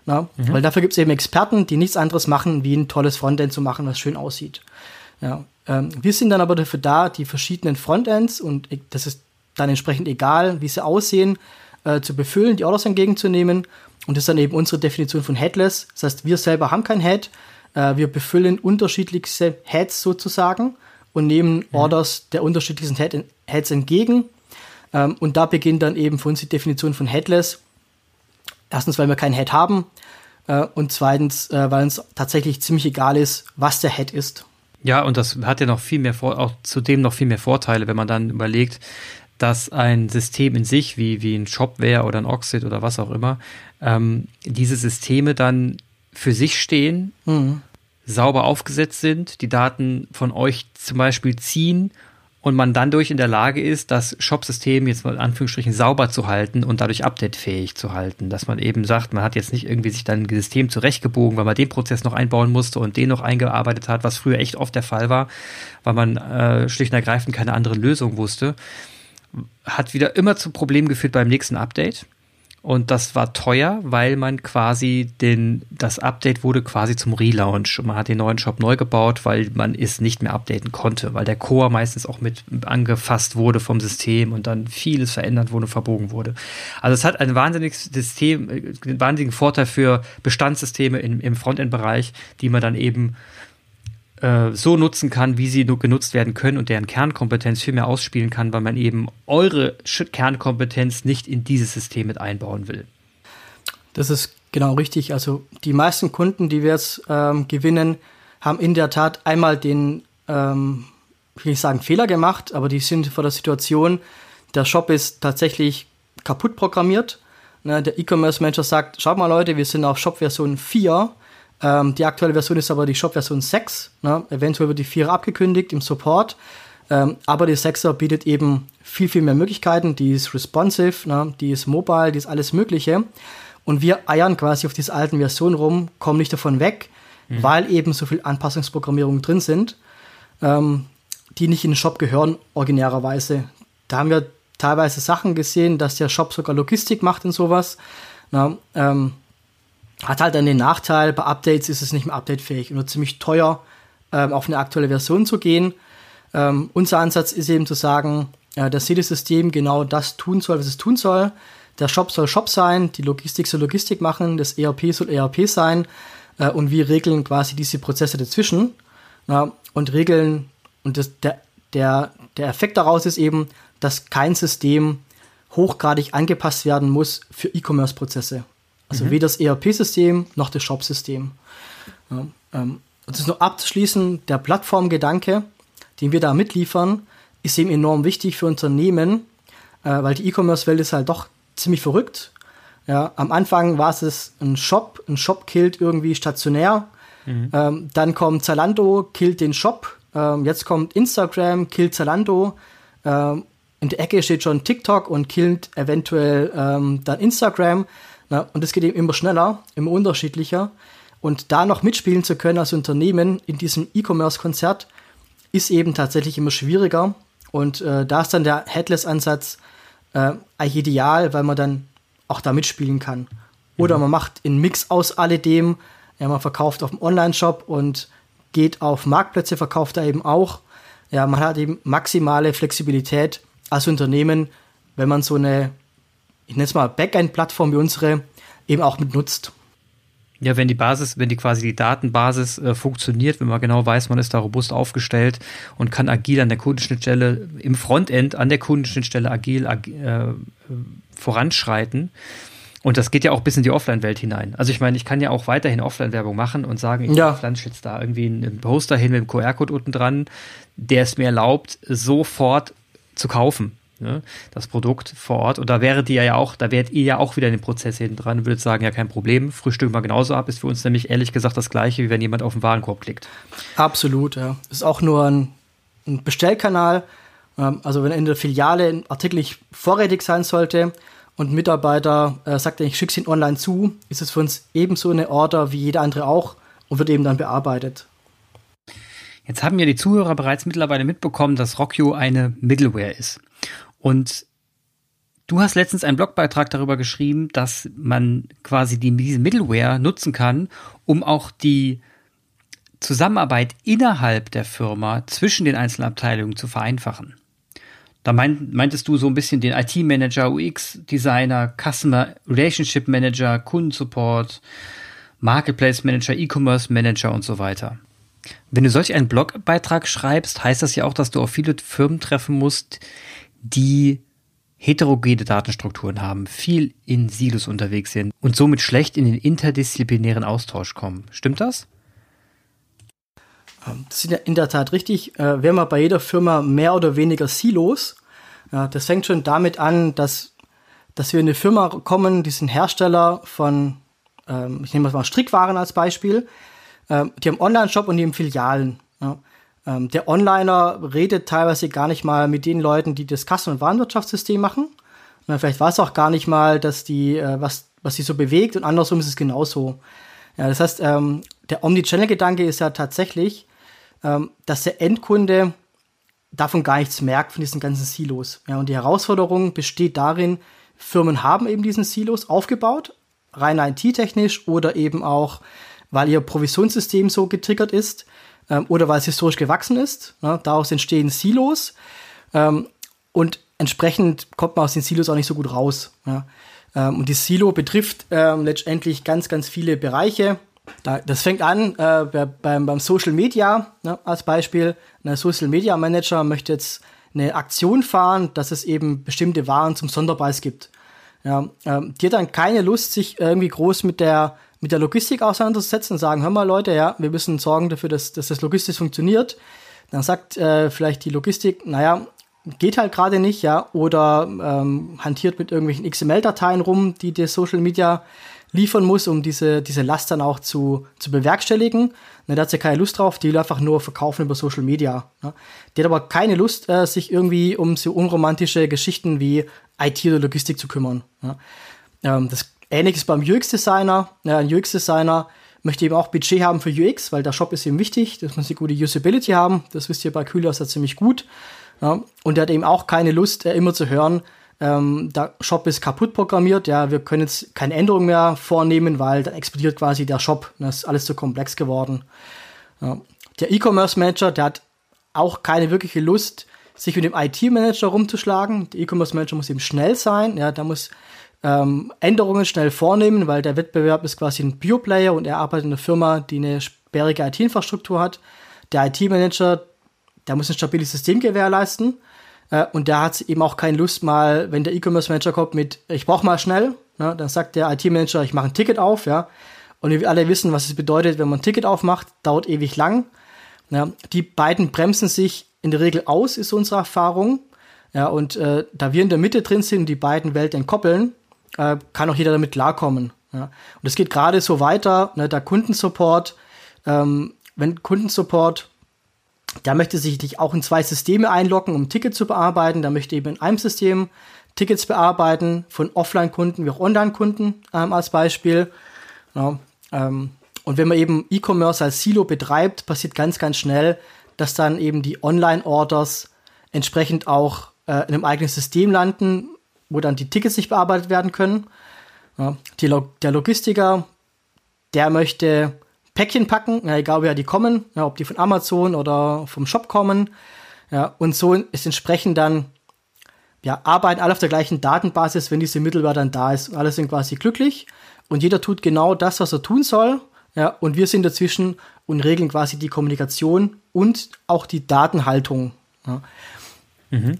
Mhm. Weil dafür gibt es eben Experten, die nichts anderes machen, wie ein tolles Frontend zu machen, was schön aussieht. Ja, ähm, wir sind dann aber dafür da, die verschiedenen Frontends, und das ist dann entsprechend egal, wie sie aussehen, äh, zu befüllen, die Orders entgegenzunehmen. Und das ist dann eben unsere Definition von Headless. Das heißt, wir selber haben kein Head. Äh, wir befüllen unterschiedlichste Heads sozusagen und nehmen mhm. Orders der unterschiedlichsten Head Heads entgegen. Ähm, und da beginnt dann eben für uns die Definition von Headless. Erstens, weil wir kein Head haben. Äh, und zweitens, äh, weil uns tatsächlich ziemlich egal ist, was der Head ist. Ja, und das hat ja noch viel mehr, auch zudem noch viel mehr Vorteile, wenn man dann überlegt, dass ein System in sich, wie, wie ein Shopware oder ein Oxid oder was auch immer, ähm, diese Systeme dann für sich stehen, mhm. Sauber aufgesetzt sind, die Daten von euch zum Beispiel ziehen und man dann durch in der Lage ist, das Shop-System jetzt mal in Anführungsstrichen sauber zu halten und dadurch updatefähig zu halten. Dass man eben sagt, man hat jetzt nicht irgendwie sich dann ein System zurechtgebogen, weil man den Prozess noch einbauen musste und den noch eingearbeitet hat, was früher echt oft der Fall war, weil man äh, schlicht und ergreifend keine andere Lösung wusste. Hat wieder immer zu Problemen geführt beim nächsten Update. Und das war teuer, weil man quasi den, das Update wurde quasi zum Relaunch. Man hat den neuen Shop neu gebaut, weil man es nicht mehr updaten konnte, weil der Core meistens auch mit angefasst wurde vom System und dann vieles verändert wurde, verbogen wurde. Also es hat ein wahnsinniges System, einen äh, wahnsinnigen Vorteil für Bestandssysteme im, im Frontend-Bereich, die man dann eben äh, so nutzen kann, wie sie nur genutzt werden können und deren Kernkompetenz viel mehr ausspielen kann, weil man eben eure Kernkompetenz nicht in dieses System mit einbauen will. Das ist genau richtig. Also die meisten Kunden, die wir jetzt ähm, gewinnen, haben in der Tat einmal den, ähm, will ich sagen, Fehler gemacht, aber die sind vor der Situation, der Shop ist tatsächlich kaputt programmiert. Ne, der E-Commerce-Manager sagt, schaut mal Leute, wir sind auf Shop-Version 4 ähm, die aktuelle Version ist aber die Shop-Version 6. Ne? Eventuell wird die 4 abgekündigt im Support. Ähm, aber die 6er bietet eben viel, viel mehr Möglichkeiten. Die ist responsive, ne? die ist mobile, die ist alles Mögliche. Und wir eiern quasi auf dieser alten Version rum, kommen nicht davon weg, mhm. weil eben so viel Anpassungsprogrammierungen drin sind, ähm, die nicht in den Shop gehören, originärerweise. Da haben wir teilweise Sachen gesehen, dass der Shop sogar Logistik macht und sowas. Na, ähm, hat halt dann den Nachteil, bei Updates ist es nicht mehr updatefähig und wird ziemlich teuer, ähm, auf eine aktuelle Version zu gehen. Ähm, unser Ansatz ist eben zu sagen, äh, dass jedes System genau das tun soll, was es tun soll. Der Shop soll Shop sein, die Logistik soll Logistik machen, das ERP soll ERP sein äh, und wir regeln quasi diese Prozesse dazwischen ja, und regeln und das, der, der, der Effekt daraus ist eben, dass kein System hochgradig angepasst werden muss für E-Commerce-Prozesse. Also mhm. weder das ERP-System noch das Shop-System. Ja, ähm, das ist nur abzuschließen, der Plattformgedanke, den wir da mitliefern, ist eben enorm wichtig für Unternehmen, äh, weil die E-Commerce-Welt ist halt doch ziemlich verrückt. Ja, am Anfang war es ein Shop, ein Shop killt irgendwie stationär. Mhm. Ähm, dann kommt Zalando, killt den Shop. Ähm, jetzt kommt Instagram, killt Zalando. Ähm, in der Ecke steht schon TikTok und killt eventuell ähm, dann Instagram. Na, und es geht eben immer schneller, immer unterschiedlicher. Und da noch mitspielen zu können als Unternehmen in diesem E-Commerce-Konzert ist eben tatsächlich immer schwieriger. Und äh, da ist dann der Headless-Ansatz äh, eigentlich ideal, weil man dann auch da mitspielen kann. Oder mhm. man macht einen Mix aus alledem. Ja, man verkauft auf dem Online-Shop und geht auf Marktplätze, verkauft da eben auch. Ja, man hat eben maximale Flexibilität als Unternehmen, wenn man so eine, ich nenne es mal Backend-Plattform wie unsere, eben auch mit nutzt. Ja, wenn die Basis, wenn die quasi die Datenbasis äh, funktioniert, wenn man genau weiß, man ist da robust aufgestellt und kann agil an der Kundenschnittstelle, im Frontend an der Kundenschnittstelle agil ag äh, voranschreiten. Und das geht ja auch bis in die Offline-Welt hinein. Also ich meine, ich kann ja auch weiterhin Offline-Werbung machen und sagen, ich ja. pflanze jetzt da irgendwie einen Poster hin mit dem QR-Code unten dran, der es mir erlaubt, sofort zu kaufen ne, das Produkt vor Ort. Und da wäret ihr ja auch, da wärt ihr ja auch wieder in den Prozess hinten dran und würdet sagen, ja, kein Problem, frühstücken wir genauso ab, ist für uns nämlich ehrlich gesagt das gleiche, wie wenn jemand auf den Warenkorb klickt. Absolut, ja. Ist auch nur ein, ein Bestellkanal. Ähm, also wenn in der Filiale ein Artikel nicht vorrätig sein sollte und ein Mitarbeiter äh, sagt, ich schicke es ihn online zu, ist es für uns ebenso eine Order wie jeder andere auch und wird eben dann bearbeitet. Jetzt haben ja die Zuhörer bereits mittlerweile mitbekommen, dass Rockio eine Middleware ist. Und du hast letztens einen Blogbeitrag darüber geschrieben, dass man quasi die, diese Middleware nutzen kann, um auch die Zusammenarbeit innerhalb der Firma zwischen den einzelnen Abteilungen zu vereinfachen. Da meint, meintest du so ein bisschen den IT-Manager, UX-Designer, Customer Relationship Manager, Kundensupport, Marketplace Manager, E-Commerce Manager und so weiter. Wenn du solch einen Blogbeitrag schreibst, heißt das ja auch, dass du auf viele Firmen treffen musst, die heterogene Datenstrukturen haben, viel in Silos unterwegs sind und somit schlecht in den interdisziplinären Austausch kommen. Stimmt das? Ähm, das ist in der Tat richtig. Äh, wir haben bei jeder Firma mehr oder weniger Silos. Das fängt schon damit an, dass, dass wir in eine Firma kommen, die sind Hersteller von, ähm, ich nehme mal Strickwaren als Beispiel. Ähm, die haben Online-Shop und die haben Filialen. Ähm, der Onliner redet teilweise gar nicht mal mit den Leuten, die das Kassen- und Warenwirtschaftssystem machen. Na, vielleicht weiß auch gar nicht mal, dass die, äh, was, was sie so bewegt und andersrum ist es genauso. Ja, das heißt, ähm, der Omnichannel-Gedanke ist ja tatsächlich, ähm, dass der Endkunde davon gar nichts merkt, von diesen ganzen Silos. Ja, und die Herausforderung besteht darin, Firmen haben eben diesen Silos aufgebaut, rein IT-technisch oder eben auch, weil ihr Provisionssystem so getriggert ist ähm, oder weil es historisch gewachsen ist. Ne? Daraus entstehen Silos ähm, und entsprechend kommt man aus den Silos auch nicht so gut raus. Ja? Ähm, und die Silo betrifft ähm, letztendlich ganz, ganz viele Bereiche. Da, das fängt an äh, beim, beim Social Media ne, als Beispiel. Ein Social Media Manager möchte jetzt eine Aktion fahren, dass es eben bestimmte Waren zum Sonderpreis gibt. Ja, ähm, die hat dann keine Lust, sich irgendwie groß mit der mit der Logistik auseinandersetzen und sagen, hör mal Leute, ja, wir müssen sorgen dafür, dass, dass das logistisch funktioniert. Dann sagt äh, vielleicht die Logistik, naja, geht halt gerade nicht, ja, oder ähm, hantiert mit irgendwelchen XML-Dateien rum, die der Social Media liefern muss, um diese, diese Last dann auch zu, zu bewerkstelligen. Na, da hat sie keine Lust drauf, die will einfach nur verkaufen über Social Media. Ja. Die hat aber keine Lust, äh, sich irgendwie um so unromantische Geschichten wie IT oder Logistik zu kümmern. Ja. Ähm, das Ähnliches beim UX-Designer. Ja, ein UX-Designer möchte eben auch Budget haben für UX, weil der Shop ist ihm wichtig, dass man sie gute Usability haben. Das wisst ihr bei Kühlhaus ja ziemlich gut. Ja, und er hat eben auch keine Lust, äh, immer zu hören, ähm, der Shop ist kaputt programmiert, ja, wir können jetzt keine Änderung mehr vornehmen, weil dann explodiert quasi der Shop. Das ist alles zu komplex geworden. Ja. Der E-Commerce Manager, der hat auch keine wirkliche Lust, sich mit dem IT-Manager rumzuschlagen. Der E-Commerce Manager muss eben schnell sein, ja, da muss ähm, Änderungen schnell vornehmen, weil der Wettbewerb ist quasi ein Bio-Player und er arbeitet in einer Firma, die eine sperrige IT-Infrastruktur hat. Der IT-Manager, der muss ein stabiles System gewährleisten. Äh, und der hat eben auch keine Lust mal, wenn der E-Commerce Manager kommt mit, ich brauche mal schnell, ne, dann sagt der IT-Manager, ich mache ein Ticket auf, ja. Und wir alle wissen, was es bedeutet, wenn man ein Ticket aufmacht, dauert ewig lang. Ja, die beiden bremsen sich in der Regel aus, ist unsere Erfahrung. Ja, und äh, da wir in der Mitte drin sind und die beiden Welten entkoppeln, äh, kann auch jeder damit klarkommen. Ja. Und es geht gerade so weiter, ne, der Kundensupport, ähm, wenn Kundensupport der möchte sich auch in zwei Systeme einloggen, um Tickets zu bearbeiten. Der möchte eben in einem System Tickets bearbeiten von Offline-Kunden wie auch Online-Kunden ähm, als Beispiel. Ja, ähm, und wenn man eben E-Commerce als Silo betreibt, passiert ganz, ganz schnell, dass dann eben die Online-Orders entsprechend auch äh, in einem eigenen System landen, wo dann die Tickets nicht bearbeitet werden können. Ja, Log der Logistiker, der möchte Päckchen packen, ja, egal woher die kommen, ja, ob die von Amazon oder vom Shop kommen. Ja, und so ist entsprechend dann, ja, arbeiten alle auf der gleichen Datenbasis, wenn diese Mittelware dann da ist. Alle sind quasi glücklich und jeder tut genau das, was er tun soll. Ja, und wir sind dazwischen und regeln quasi die Kommunikation und auch die Datenhaltung. Ja. Mhm.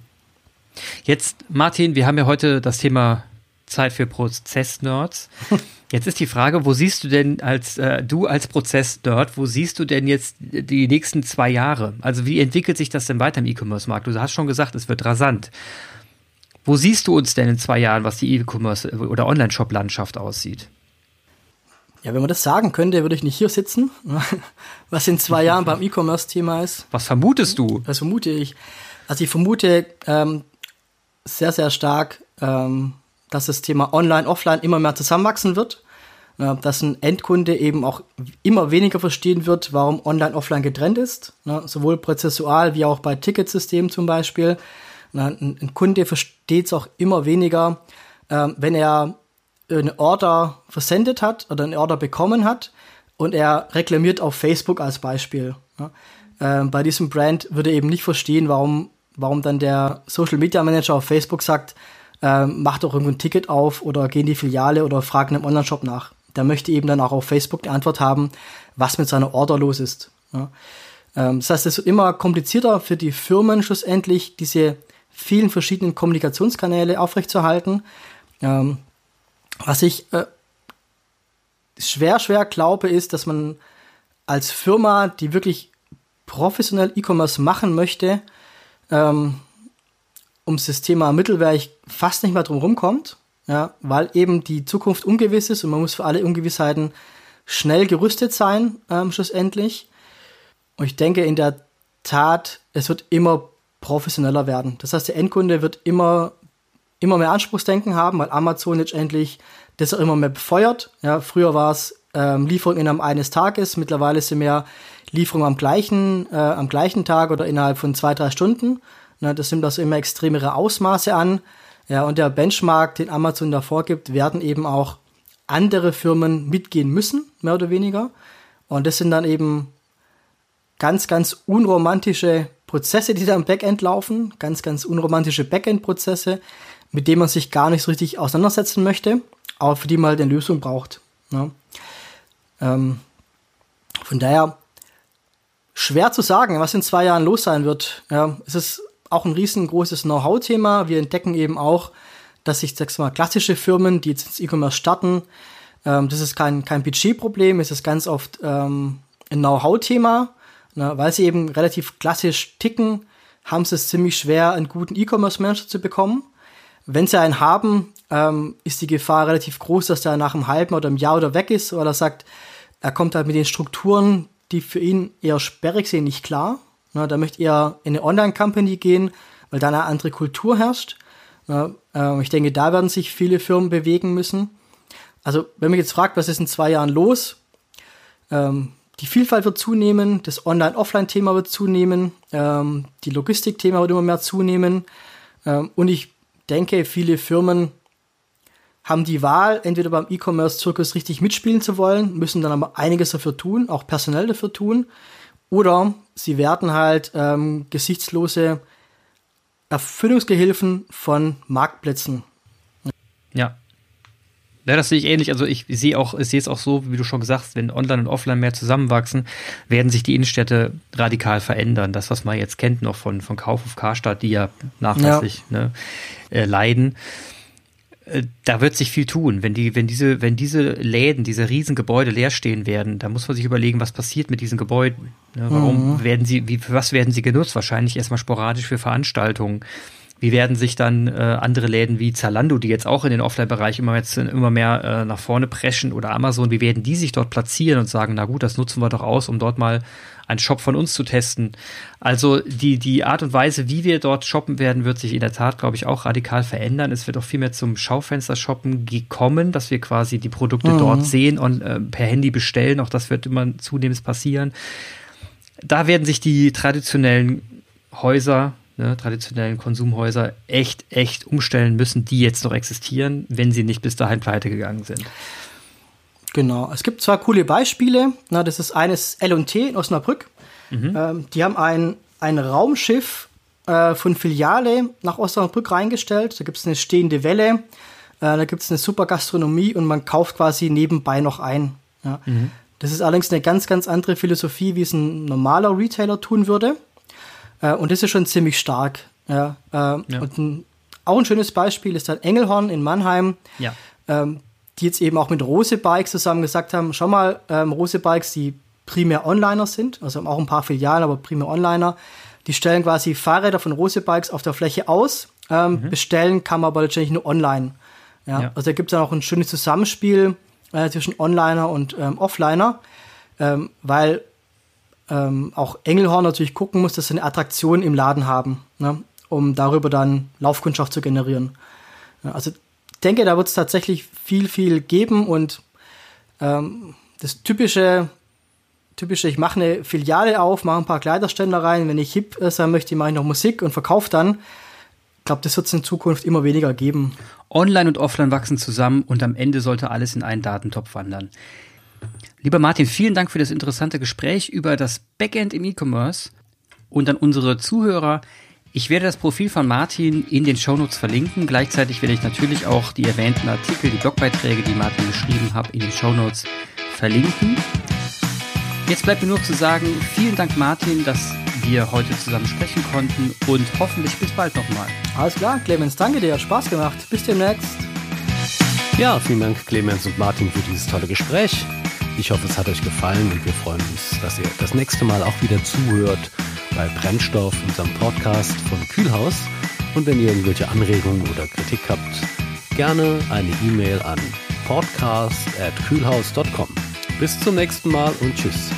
Jetzt, Martin, wir haben ja heute das Thema Zeit für Prozess-Nerds. *laughs* Jetzt ist die Frage, wo siehst du denn als äh, du als Prozess-Nerd, wo siehst du denn jetzt die nächsten zwei Jahre? Also wie entwickelt sich das denn weiter im E-Commerce-Markt? Du hast schon gesagt, es wird rasant. Wo siehst du uns denn in zwei Jahren, was die E-Commerce oder Online-Shop-Landschaft aussieht? Ja, wenn man das sagen könnte, würde ich nicht hier sitzen, *laughs* was in zwei Jahren beim *laughs* E-Commerce-Thema ist. Was vermutest du? Was vermute ich? Also ich vermute ähm, sehr, sehr stark, ähm, dass das Thema Online, Offline immer mehr zusammenwachsen wird. Äh, dass ein Endkunde eben auch immer weniger verstehen wird, warum Online, Offline getrennt ist. Ne? Sowohl prozessual wie auch bei Ticketsystemen zum Beispiel. Ein, ein Kunde versteht es auch immer weniger, äh, wenn er eine Order versendet hat oder eine Order bekommen hat und er reklamiert auf Facebook als Beispiel. Ähm, bei diesem Brand würde er eben nicht verstehen, warum, warum dann der Social Media Manager auf Facebook sagt, ähm, mach doch irgendwo ein Ticket auf oder geh in die Filiale oder frag in einem Online-Shop nach. Der möchte eben dann auch auf Facebook die Antwort haben, was mit seiner Order los ist. Ja. Ähm, das heißt, es wird immer komplizierter für die Firmen schlussendlich, diese vielen verschiedenen Kommunikationskanäle aufrechtzuerhalten. Ähm, was ich äh, schwer, schwer glaube, ist, dass man als Firma, die wirklich professionell E-Commerce machen möchte, ähm, ums das Thema Mittelwerk fast nicht mehr drum rumkommt, ja, weil eben die Zukunft ungewiss ist und man muss für alle Ungewissheiten schnell gerüstet sein, ähm, schlussendlich. Und ich denke in der Tat, es wird immer professioneller werden. Das heißt, der Endkunde wird immer, immer mehr Anspruchsdenken haben, weil Amazon letztendlich das auch immer mehr befeuert. Ja, früher war es ähm, Lieferung innerhalb eines Tages, mittlerweile sind mehr Lieferungen am gleichen, äh, am gleichen Tag oder innerhalb von zwei, drei Stunden. Ne, das nimmt also immer extremere Ausmaße an. Ja, und der Benchmark, den Amazon da vorgibt, werden eben auch andere Firmen mitgehen müssen, mehr oder weniger. Und das sind dann eben ganz, ganz unromantische Prozesse, die da im Backend laufen, ganz, ganz unromantische Backend-Prozesse, mit denen man sich gar nicht so richtig auseinandersetzen möchte, aber für die man halt eine Lösung braucht. Ne? Ähm, von daher schwer zu sagen, was in zwei Jahren los sein wird. Ja, es ist auch ein riesengroßes Know-how-Thema. Wir entdecken eben auch, dass sich, sag mal, klassische Firmen, die jetzt ins E-Commerce starten, ähm, das ist kein, kein Budgetproblem, es ist ganz oft ähm, ein Know-how-Thema, ne, weil sie eben relativ klassisch ticken, haben sie es ziemlich schwer, einen guten E-Commerce-Manager zu bekommen. Wenn sie einen haben, ähm, ist die Gefahr relativ groß, dass der nach einem halben oder einem Jahr oder weg ist, weil er sagt, er kommt halt mit den Strukturen, die für ihn eher sperrig sind, nicht klar. Ne, da möchte er in eine Online-Company gehen, weil da eine andere Kultur herrscht. Ne, äh, ich denke, da werden sich viele Firmen bewegen müssen. Also, wenn man jetzt fragt, was ist in zwei Jahren los? Ähm, die Vielfalt wird zunehmen, das Online-Offline-Thema wird zunehmen, ähm, die Logistik-Thema wird immer mehr zunehmen. Ähm, und ich denke, viele Firmen haben die Wahl, entweder beim E-Commerce-Zirkus richtig mitspielen zu wollen, müssen dann aber einiges dafür tun, auch personell dafür tun. Oder sie werden halt ähm, gesichtslose Erfüllungsgehilfen von Marktplätzen. Ja. Ja, das sehe ich ähnlich. Also ich sehe auch, ich sehe es auch so, wie du schon gesagt hast, wenn Online und Offline mehr zusammenwachsen, werden sich die Innenstädte radikal verändern. Das, was man jetzt kennt noch von, von Kauf auf Karstadt, die ja nachweislich ja. Ne, äh, leiden. Äh, da wird sich viel tun. Wenn die, wenn diese, wenn diese Läden, diese Riesengebäude leer stehen werden, da muss man sich überlegen, was passiert mit diesen Gebäuden. Ne, warum mhm. werden sie, wie, für was werden sie genutzt? Wahrscheinlich erstmal sporadisch für Veranstaltungen. Wie werden sich dann äh, andere Läden wie Zalando, die jetzt auch in den Offline-Bereich immer, jetzt, immer mehr äh, nach vorne preschen oder Amazon, wie werden die sich dort platzieren und sagen, na gut, das nutzen wir doch aus, um dort mal einen Shop von uns zu testen. Also die, die Art und Weise, wie wir dort shoppen werden, wird sich in der Tat, glaube ich, auch radikal verändern. Es wird auch viel mehr zum Schaufenster-Shoppen gekommen, dass wir quasi die Produkte mhm. dort sehen und äh, per Handy bestellen. Auch das wird immer zunehmend passieren. Da werden sich die traditionellen Häuser ne, traditionellen Konsumhäuser echt, echt umstellen müssen, die jetzt noch existieren, wenn sie nicht bis dahin pleite gegangen sind. Genau. Es gibt zwei coole Beispiele. Na, das ist eines L&T in Osnabrück. Mhm. Ähm, die haben ein, ein Raumschiff äh, von Filiale nach Osnabrück reingestellt. Da gibt es eine stehende Welle. Äh, da gibt es eine super Gastronomie und man kauft quasi nebenbei noch ein. Ja. Mhm. Das ist allerdings eine ganz, ganz andere Philosophie, wie es ein normaler Retailer tun würde. Äh, und das ist schon ziemlich stark. Ja, äh, ja. Und ein, auch ein schönes Beispiel ist dann Engelhorn in Mannheim. Ja. Ähm, die jetzt eben auch mit Rose Bikes zusammen gesagt haben, schau mal, ähm, Rose Bikes, die primär Onliner sind, also haben auch ein paar Filialen, aber primär Onliner, die stellen quasi Fahrräder von Rose Bikes auf der Fläche aus, ähm, mhm. bestellen kann man aber letztendlich nur online. Ja, ja. Also da gibt es dann auch ein schönes Zusammenspiel äh, zwischen Onliner und ähm, Offliner, ähm, weil ähm, auch Engelhorn natürlich gucken muss, dass sie eine Attraktion im Laden haben, ne, um darüber dann Laufkundschaft zu generieren. Ja, also denke, da wird es tatsächlich viel, viel geben und ähm, das typische, typische, ich mache eine Filiale auf, mache ein paar Kleiderständer rein, wenn ich hip sein möchte, mache ich noch Musik und verkaufe dann. Ich glaube, das wird es in Zukunft immer weniger geben. Online und Offline wachsen zusammen und am Ende sollte alles in einen Datentopf wandern. Lieber Martin, vielen Dank für das interessante Gespräch über das Backend im E-Commerce und an unsere Zuhörer. Ich werde das Profil von Martin in den Shownotes verlinken. Gleichzeitig werde ich natürlich auch die erwähnten Artikel, die Blogbeiträge, die Martin geschrieben hat, in den Shownotes verlinken. Jetzt bleibt mir nur zu sagen, vielen Dank Martin, dass wir heute zusammen sprechen konnten und hoffentlich bis bald nochmal. Alles klar, Clemens, danke dir, hat Spaß gemacht. Bis demnächst. Ja, vielen Dank Clemens und Martin für dieses tolle Gespräch. Ich hoffe, es hat euch gefallen und wir freuen uns, dass ihr das nächste Mal auch wieder zuhört bei Brennstoff, unserem Podcast von Kühlhaus. Und wenn ihr irgendwelche Anregungen oder Kritik habt, gerne eine E-Mail an podcast@kühlhaus.com. Bis zum nächsten Mal und tschüss.